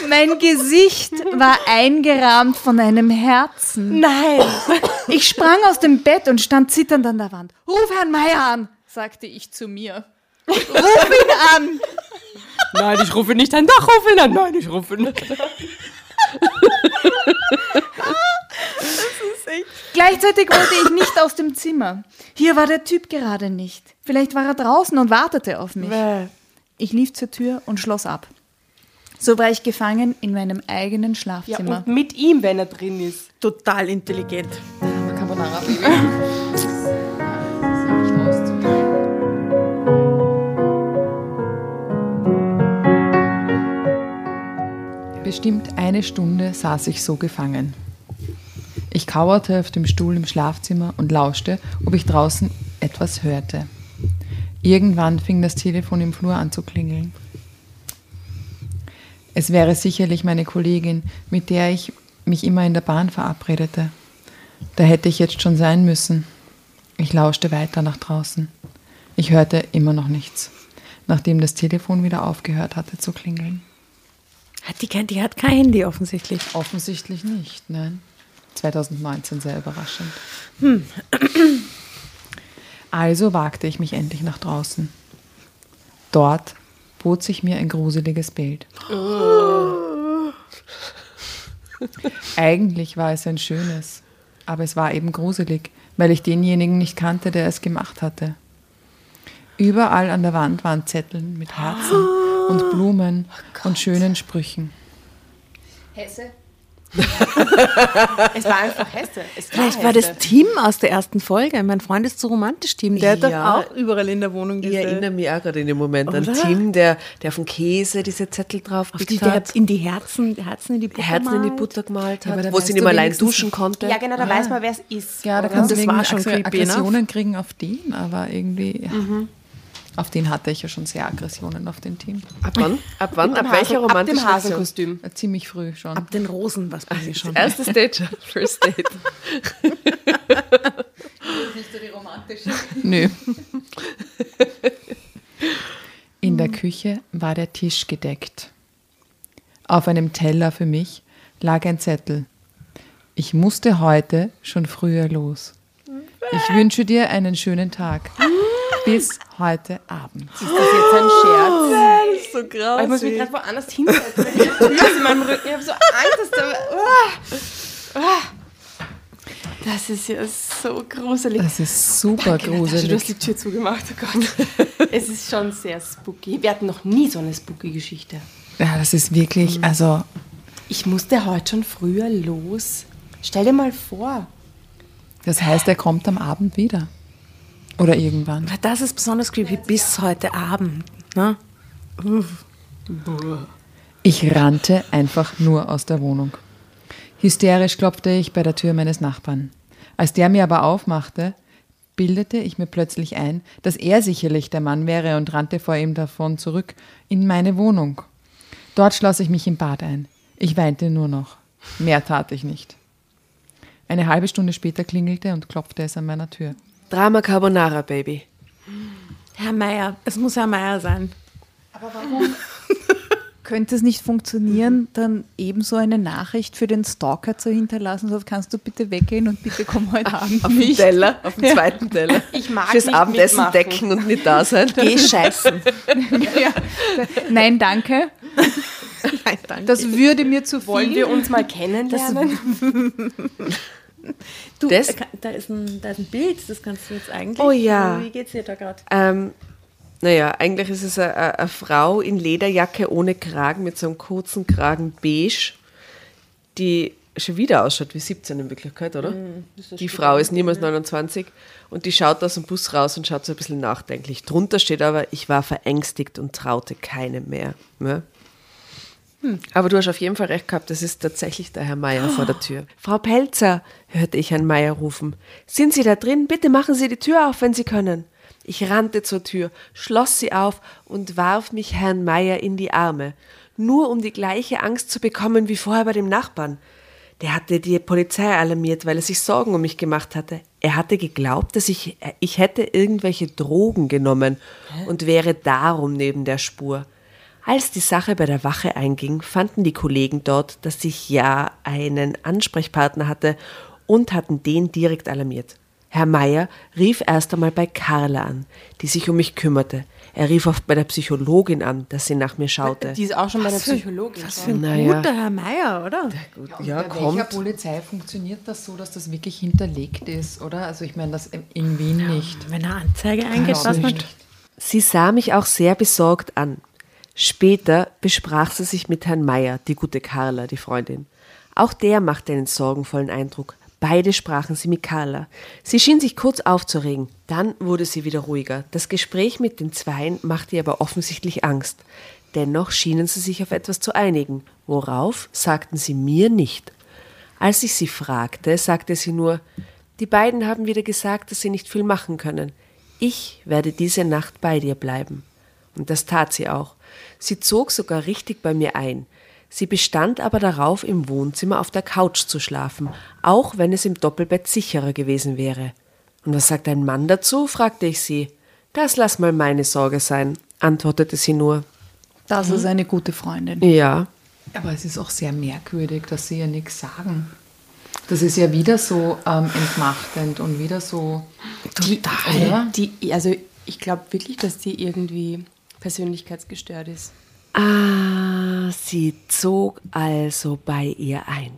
Mein Gesicht war eingerahmt von einem Herzen. Nein. Ich sprang aus dem Bett und stand zitternd an der Wand. Ruf Herrn Meier an, sagte ich zu mir. Ruf ihn an. Nein, ich rufe nicht an. Doch, rufe ihn an. Nein, ich rufe nicht. Gleichzeitig wollte ich nicht aus dem Zimmer. Hier war der Typ gerade nicht. Vielleicht war er draußen und wartete auf mich. Ich lief zur Tür und schloss ab. So war ich gefangen in meinem eigenen Ja, Schlafzimmer. und mit ihm, wenn er drin ist. Total intelligent. Carbonara Baby. Bestimmt eine Stunde saß ich so gefangen. Ich kauerte auf dem Stuhl im Schlafzimmer und lauschte, ob ich draußen etwas hörte. Irgendwann fing das Telefon im Flur an zu klingeln. Es wäre sicherlich meine Kollegin, mit der ich mich immer in der Bahn verabredete. Da hätte ich jetzt schon sein müssen. Ich lauschte weiter nach draußen. Ich hörte immer noch nichts, nachdem das Telefon wieder aufgehört hatte zu klingeln. Hat die, die hat kein Handy offensichtlich. Offensichtlich nicht, nein. 2019 sehr überraschend. Also wagte ich mich endlich nach draußen. Dort bot sich mir ein gruseliges Bild. Eigentlich war es ein schönes, aber es war eben gruselig, weil ich denjenigen nicht kannte, der es gemacht hatte. Überall an der Wand waren Zettel mit Herzen und Blumen und schönen Sprüchen. Hesse? Es war einfach Hesse. Es Vielleicht war war das. Tim aus der ersten Folge. Mein Freund ist zu romantisch, Tim. Der Ja. hat doch auch überall in der Wohnung Ich diese... erinnere mich auch gerade in dem Moment an Oder? Tim, der, der auf dem Käse diese Zettel drauf auf die, hat. der in die Herzen, Herzen in die Butter Herzen in die. Butter gemalt Ja, hat, da wo sie nicht mehr allein duschen konnte. Ja, genau, da weiß man, wer es ist. Ja, da oder? kannst du war ne? Aggressionen kriegen auf den, aber irgendwie, ja. Auf den hatte ich ja schon sehr Aggressionen auf den Team. Ab wann? Ab wann? Dem Ab welcher romantischen Ab dem? Hasenkostüm. Äh, Ziemlich früh schon. Ab den Rosen, was bei mir schon. Erste Date, First Date. Nö. In der Küche war der Tisch gedeckt. Auf einem Teller für mich lag ein Zettel. Ich musste heute schon früher los. Ich wünsche dir einen schönen Tag. Bis heute Abend. Ist das jetzt ein Scherz? Das ist so Ich muss grausig. mich gerade woanders hinsetzen. Ich habe in meinem Rücken. Ich habe so Angst, dass da. Ah. Ah. Das ist ja so gruselig. Das ist super Natascha, du hast gruselig. die Tür zugemacht, oh Gott. es ist schon sehr spooky. Wir hatten noch nie so eine spooky Geschichte. Ja, das ist wirklich, also Ich musste heute schon früher los. Stell dir mal vor. Das heißt, er kommt am Abend wieder. Oder irgendwann. Das ist besonders creepy bis heute Abend. Ne? Ich rannte einfach nur aus der Wohnung. Hysterisch klopfte ich bei der Tür meines Nachbarn. Als der mir aber aufmachte, bildete ich mir plötzlich ein, dass er sicherlich der Mann wäre und rannte vor ihm davon zurück in meine Wohnung. Dort schloss ich mich im Bad ein. Ich weinte nur noch. Mehr tat ich nicht. Eine halbe Stunde später klingelte und klopfte es an meiner Tür. Drama Carbonara, Baby. Herr Meier, es muss Herr Meier sein. Könnte es nicht funktionieren, dann ebenso eine Nachricht für den Stalker zu hinterlassen? So, kannst du bitte weggehen und bitte komm heute Abend Auf dem nicht. Teller, auf dem zweiten Teller. Ich mag Fürs nicht Abendessen mitmachen. decken und nicht da sein. Geh scheißen. Ja. Nein, danke. Nein, danke. Das würde mir zu viel. Wollen wir uns mal kennenlernen? du, das- da, ist ein, da ist ein Bild, das kannst du jetzt eigentlich. Oh ja. Wie geht's dir da gerade? Ähm, naja, eigentlich ist es eine, eine, Frau in Lederjacke ohne Kragen mit so einem kurzen Kragen beige, die schon wieder ausschaut wie 17 in Wirklichkeit, oder? die Frau ist niemals 29 und die schaut aus dem Bus raus und schaut so ein bisschen nachdenklich. Drunter steht aber, ich war verängstigt und traute keinem mehr. Ja? Aber du hast auf jeden Fall recht gehabt, das ist tatsächlich der Herr Meier vor der Tür. Frau Pelzer, hörte ich Herrn Meier rufen. Sind Sie da drin? Bitte machen Sie die Tür auf, wenn Sie können. Ich rannte zur Tür, schloss sie auf und warf mich Herrn Meier in die Arme, nur um die gleiche Angst zu bekommen wie vorher bei dem Nachbarn. Der hatte die Polizei alarmiert, weil er sich Sorgen um mich gemacht hatte. Er hatte geglaubt, dass ich, ich hätte irgendwelche Drogen genommen und wäre darum neben der Spur. Als die Sache bei der Wache einging, fanden die Kollegen dort, dass ich ja einen Ansprechpartner hatte und hatten den direkt alarmiert. Herr Meier rief erst einmal bei Carla an, die sich um mich kümmerte. Er rief oft bei der Psychologin an, dass sie nach mir schaute. Die ist auch schon bei der Psychologin. Was für ein Naja. guter Herr Meier, oder? Ja, Bei kommt. welcher Polizei funktioniert das so, dass das wirklich hinterlegt ist, oder? Also ich meine, das in Wien nicht. Wenn er Anzeige eingeht, was man. Sie sah mich auch sehr besorgt an. Später besprach sie sich mit Herrn Meier, die gute Carla, die Freundin. Auch der machte einen sorgenvollen Eindruck. Beide sprachen sie mit Carla. Sie schien sich kurz aufzuregen. Dann wurde sie wieder ruhiger. Das Gespräch mit den Zweien machte ihr aber offensichtlich Angst. Dennoch schienen sie sich auf etwas zu einigen. Worauf sagten sie mir nicht. Als ich sie fragte, sagte sie nur, die beiden haben wieder gesagt, dass sie nicht viel machen können. Ich werde diese Nacht bei dir bleiben. Und das tat sie auch. Sie zog sogar richtig bei mir ein. Sie bestand aber darauf, im Wohnzimmer auf der Couch zu schlafen, auch wenn es im Doppelbett sicherer gewesen wäre. Und was sagt ein Mann dazu? fragte ich sie. Das lass mal meine Sorge sein, antwortete sie nur. Das ist eine gute Freundin. Ja, Aber es ist auch sehr merkwürdig, dass sie ja nichts sagen. Das ist ja wieder so ähm, entmachtend und wieder so. Die, Oder? die, also ich glaube wirklich, dass die irgendwie persönlichkeitsgestört ist. Ah, sie zog also bei ihr ein.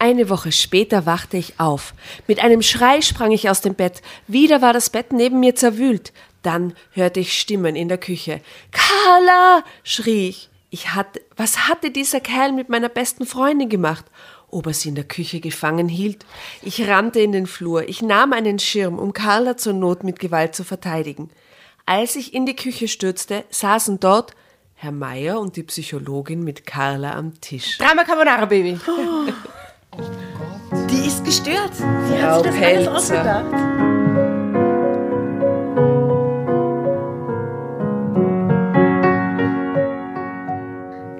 Eine Woche später wachte ich auf. Mit einem Schrei sprang ich aus dem Bett. Wieder war das Bett neben mir zerwühlt. Dann hörte ich Stimmen in der Küche. Carla! schrie ich. Ich hatte, was hatte dieser Kerl mit meiner besten Freundin gemacht? Ob er sie in der Küche gefangen hielt? Ich rannte in den Flur. Ich nahm einen Schirm, um Carla zur Not mit Gewalt zu verteidigen. Als ich in die Küche stürzte, saßen dort Herr Meier und die Psychologin mit Carla am Tisch. Drama Carbonara, Baby. Die ist gestört. Wie Frau hat sich das alles Pelzer. ausgedacht?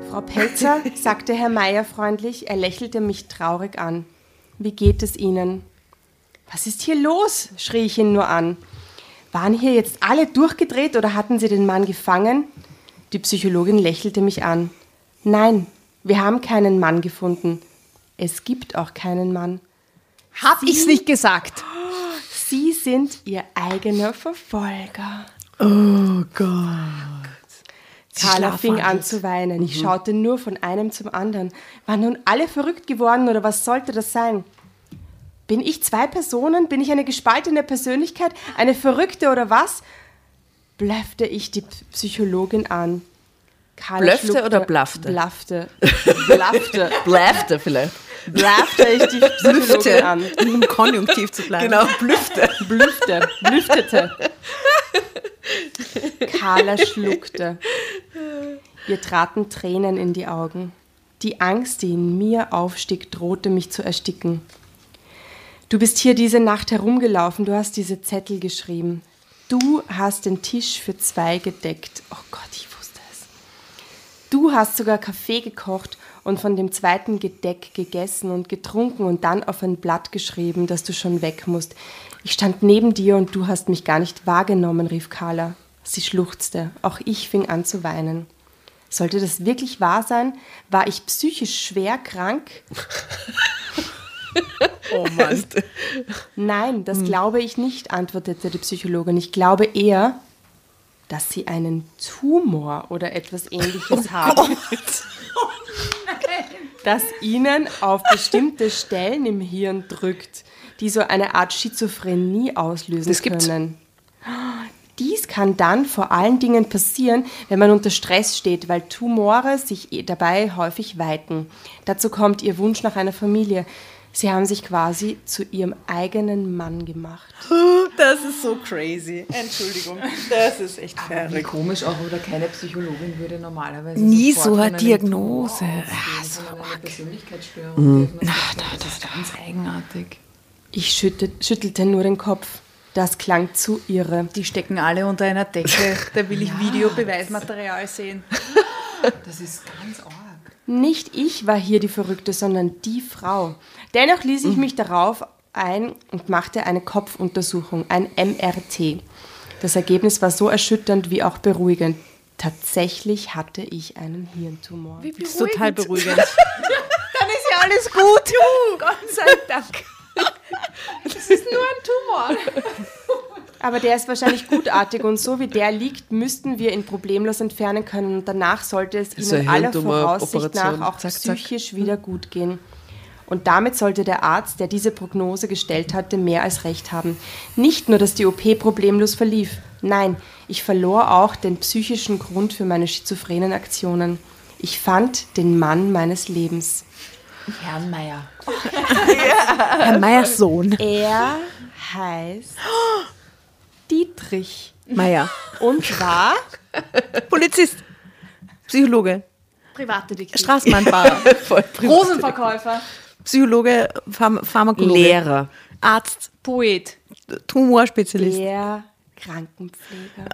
Frau Pelzer, sagte Herr Meier freundlich, er lächelte mich traurig an. Wie geht es Ihnen? Was ist hier los? schrie ich ihn nur an. Waren hier jetzt alle durchgedreht oder hatten Sie den Mann gefangen? Die Psychologin lächelte mich an. Nein, wir haben keinen Mann gefunden. Es gibt auch keinen Mann. Hab ich's nicht gesagt? Sie sind Ihr eigener Verfolger. Oh Gott. Carla fing an zu weinen. Ich schaute nur von einem zum anderen. Waren nun alle verrückt geworden oder was sollte das sein? Bin ich zwei Personen? Bin ich eine gespaltene Persönlichkeit? Eine Verrückte oder was? Blöffte ich die Psychologin an. Carla Blöffte oder blaffte? Blaffte. Blaffte. Bläfte vielleicht. Blaffte ich die Psychologin an. Um im Konjunktiv zu bleiben. Genau, blüfte. Blüfte. Blüftete. Carla schluckte. Ihr traten Tränen in die Augen. Die Angst, die in mir aufstieg, drohte mich zu ersticken. Du bist hier diese Nacht herumgelaufen, du hast diese Zettel geschrieben. Du hast den Tisch für zwei gedeckt. Oh Gott, ich wusste es. Du hast sogar Kaffee gekocht und von dem zweiten Gedeck gegessen und getrunken und dann auf ein Blatt geschrieben, dass du schon weg musst. Ich stand neben dir und du hast mich gar nicht wahrgenommen, rief Carla. Sie schluchzte. Auch ich fing an zu weinen. Sollte das wirklich wahr sein? War ich psychisch schwer krank? Oh Mann. Nein, das glaube ich nicht, antwortete die Psychologin. Ich glaube eher, dass sie einen Tumor oder etwas ähnliches haben. Das ihnen auf bestimmte Stellen im Hirn drückt, die so eine Art Schizophrenie auslösen Das gibt's. können. Dies kann dann vor allen Dingen passieren, wenn man unter Stress steht, weil Tumore sich eh dabei häufig weiten. Dazu kommt ihr Wunsch nach einer Familie. Sie haben sich quasi zu ihrem eigenen Mann gemacht. Das ist so crazy. Entschuldigung. Das ist echt Wie verrückt. komisch auch, oder keine Psychologin würde normalerweise Nie so eine Diagnose. Ah, ausgehen, sondern eine Persönlichkeitsstörung. diagnostiziert. das ist ganz eigenartig. Ich schütte, schüttelte nur den Kopf. Das klang zu irre. Die stecken alle unter einer Decke. Da will ich Videobeweismaterial sehen. Das ist ganz arg. Nicht ich war hier die Verrückte, sondern die Frau. Dennoch ließ ich mich darauf ein und machte eine Kopfuntersuchung, ein MRT. Das Ergebnis war so erschütternd wie auch beruhigend. Tatsächlich hatte ich einen Hirntumor. Das ist total beruhigend. Dann ist ja alles gut. Gott sei Dank. Das ist nur ein Tumor. Aber der ist wahrscheinlich gutartig und so wie der liegt, müssten wir ihn problemlos entfernen können. Und danach sollte es Ihnen aller Voraussicht nach auch Zack, zack. psychisch wieder gut gehen. Und damit sollte der Arzt, der diese Prognose gestellt hatte, mehr als recht haben. Nicht nur, dass die OP problemlos verlief. Nein, ich verlor auch den psychischen Grund für meine schizophrenen Aktionen. Ich fand den Mann meines Lebens. Herrn Meier. Herr Meyers Sohn. Er heißt Dietrich Meyer. und war Polizist. Psychologe. Privatdetektiv. Straßenbahnfahrer. Rosenverkäufer. Psychologe, Pharm Pharmakologe. Lehrer. Arzt. Poet. Tumorspezialist. der Krankenpfleger,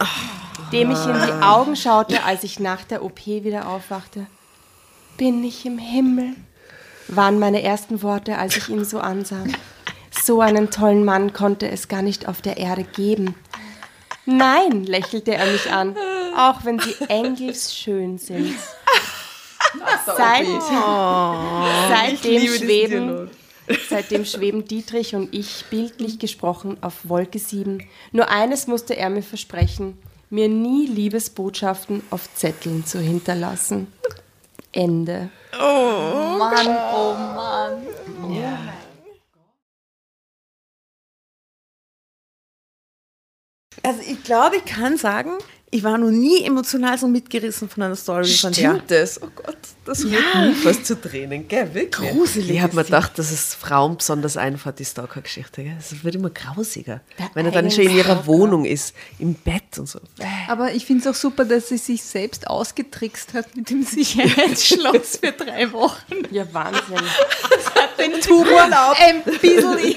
dem ich in die Augen schaute, als ich nach der OP wieder aufwachte. Bin ich im Himmel? waren meine ersten Worte, als ich ihn so ansah. So einen tollen Mann konnte es gar nicht auf der Erde geben. Nein, lächelte er mich an, auch wenn sie engelsschön sind. Seit, seitdem, schweben, seitdem schweben Dietrich und ich bildlich gesprochen auf Wolke 7. Nur eines musste er mir versprechen, mir nie Liebesbotschaften auf Zetteln zu hinterlassen. Ende. Mann, oh Mann. Also ich glaube, ich kann sagen, ich war noch nie emotional so mitgerissen von einer Story von der. Stimmt das? Oh Gott, das rührt nie fast zu Tränen, gell? Wirklich. Gruselig Ich habe mir gedacht, dass es Frauen besonders einfällt, die Stalker-Geschichte. Es wird immer grausiger. Der wenn er dann schon in ihrer Stalker. Wohnung ist, im Bett und so. Aber ich finde es auch super, dass sie sich selbst ausgetrickst hat mit dem Sicherheitsschloss für drei Wochen. Ja, Wahnsinn. Den Tumor ein bisschen.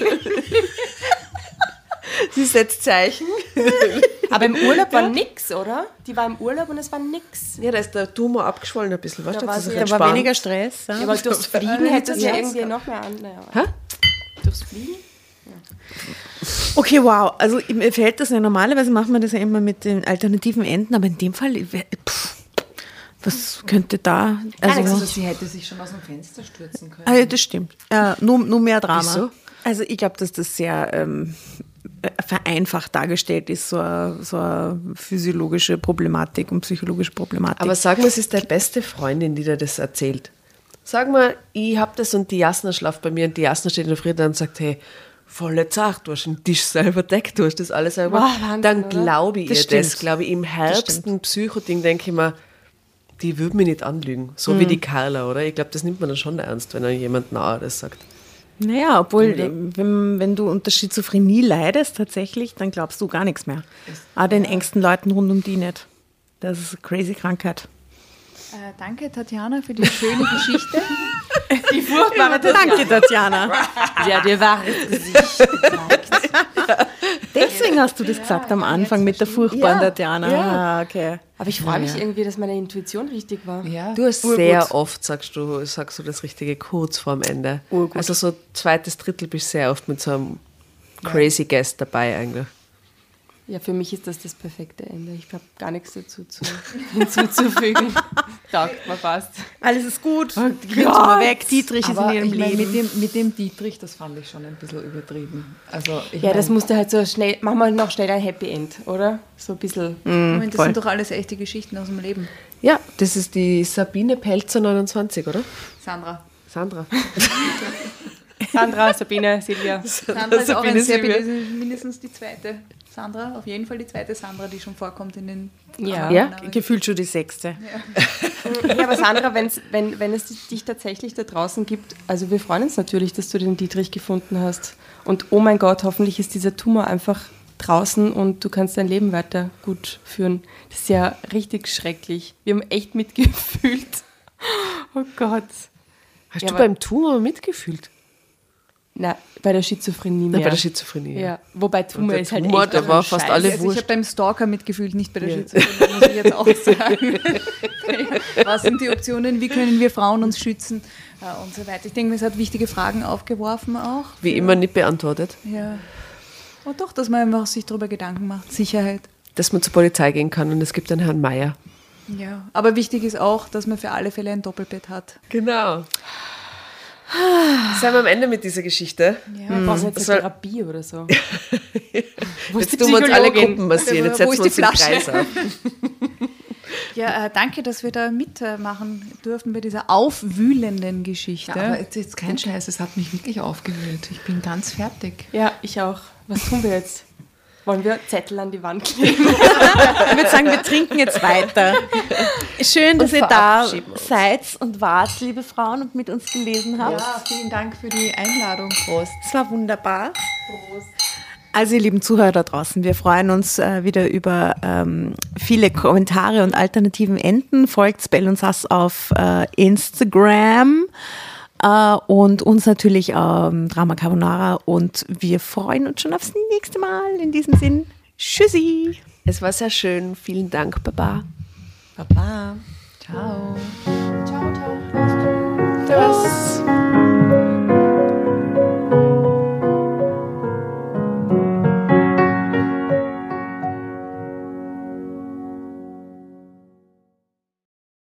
Sie setzt Zeichen. Aber im Urlaub war nix, oder? Die war im Urlaub und es war nix. Ja, da ist der Tumor abgeschwollen ein bisschen. Weißt du, war sie- da Da war weniger Stress. Ja. Ja, aber durchs Fliegen hätte es ja irgendwie noch mehr an. Naja, durchs Fliegen? Okay, wow. Also mir fällt das ja normalerweise machen wir das ja immer mit den alternativen Enden, aber in dem Fall, pff, was könnte da? Also, Also sie hätte sich schon aus dem Fenster stürzen können. ah, ja, das stimmt. Ja, nur, nur mehr Drama. Wieso? Also ich glaube, dass das sehr ähm, äh, vereinfacht dargestellt ist, so eine, so eine physiologische Problematik und psychologische Problematik. Aber sag mal, es ist deine beste Freundin, die dir das erzählt. Sag mal, ich hab das und die Jasna schlaft bei mir und die Jasna steht in der Früh und sagt, hey, volle Zart, du hast den Tisch selber deckt, du hast das alles selber. Wow, Wahnsinn, Dann glaube ich Das ihr stimmt. das, glaube ich, im herbsten Psychoding denke ich mir, die würde mich nicht anlügen. So Mhm. wie die Carla, oder? Ich glaube, das nimmt man dann schon ernst, wenn jemand nahe das sagt. Naja, obwohl, wenn, wenn du unter Schizophrenie leidest tatsächlich, dann glaubst du gar nichts mehr. Auch den engsten Leuten rund um die nicht. Das ist eine crazy Krankheit. Äh, danke, Tatjana, für die schöne Geschichte. Die furchtbare Danke, Tatjana. Ja, dir war Gesicht. Deswegen hast du das gesagt am Anfang mit der furchtbaren Tatjana. Ah, okay. Aber ich freue mich irgendwie, dass meine Intuition richtig war. Ja. Du hast sehr oft, sagst du, sagst du das Richtige kurz vorm Ende. Also so zweites Drittel bist du sehr oft mit so einem crazy Guest dabei eigentlich. Ja, für mich ist das das perfekte Ende. Ich habe gar nichts dazu zu, hinzuzufügen. Taugt mir fast. Alles ist gut. Gehen mal weg. Dietrich ist in ihrem Leben. mit, dem, mit dem Dietrich, das fand ich schon ein bisschen übertrieben. Also ich Ja, das mein, musste halt so schnell, mach mal noch schnell ein Happy End, oder? So ein bisschen. Moment, das voll. sind doch alles echte Geschichten aus dem Leben. Ja, das ist die Sabine Pelzer 29, oder? Sandra. Sandra. Sandra, Sabine, Silvia. Sandra ist auch Sabine ein sehr mindestens die zweite Sandra, auf jeden Fall die zweite Sandra, die schon vorkommt in den Ja. Ja? Gefühlt schon die sechste. Ja, aber Sandra, wenn's, wenn, wenn es dich tatsächlich da draußen gibt, also wir freuen uns natürlich, dass du den Dietrich gefunden hast. Und oh mein Gott, hoffentlich ist dieser Tumor einfach draußen und du kannst dein Leben weiter gut führen. Das ist ja richtig schrecklich. Wir haben echt mitgefühlt. Oh Gott. Hast Ja, du beim Tumor mitgefühlt? Na, bei der Schizophrenie mehr. Nein, bei der Schizophrenie. Ja, wobei Tumor der ist halt Tumor, echt da war fast Scheiß. alle Also ich habe beim Stalker mitgefühlt, nicht bei der Ja. Schizophrenie, muss ich jetzt auch sagen. Was sind die Optionen, wie können wir Frauen uns schützen äh, und so weiter. Ich denke, es hat wichtige Fragen aufgeworfen auch. Wie immer nicht beantwortet. Ja. Und doch, dass man einfach sich darüber Gedanken macht. Sicherheit. Dass man zur Polizei gehen kann und es gibt einen Herrn Meier. Ja. Aber wichtig ist auch, dass man für alle Fälle ein Doppelbett hat. Genau. Sind wir am Ende mit dieser Geschichte? Ja, wir brauchen jetzt eine Soll- Therapie oder so. Jetzt tun wir uns alle? Gruppen massieren. Jetzt Wo setzen wir die uns den Flasche? Kreis auf. Ja, äh, danke, dass wir da mitmachen dürfen bei dieser aufwühlenden Geschichte. Ja, aber jetzt, jetzt kein Scheiß, es hat mich wirklich aufgewühlt. Ich bin ganz fertig. Ja, ich auch. Was tun wir jetzt? Wollen wir Zettel an die Wand kleben? Ich würde sagen, wir trinken jetzt weiter. Schön, dass ihr da uns. seid und wart, liebe Frauen, und mit uns gelesen habt. Ja, vielen Dank für die Einladung. Prost. Es war wunderbar. Also ihr lieben Zuhörer da draußen, wir freuen uns äh, wieder über ähm, viele Kommentare und alternativen Enden. Folgt Spell und Sass auf äh, Instagram äh, und uns natürlich ähm, Drama Carbonara und wir freuen uns schon aufs nächste Mal. In diesem Sinn, tschüssi. Es war sehr schön. Vielen Dank, Baba. Baba. Ciao. Tschüss.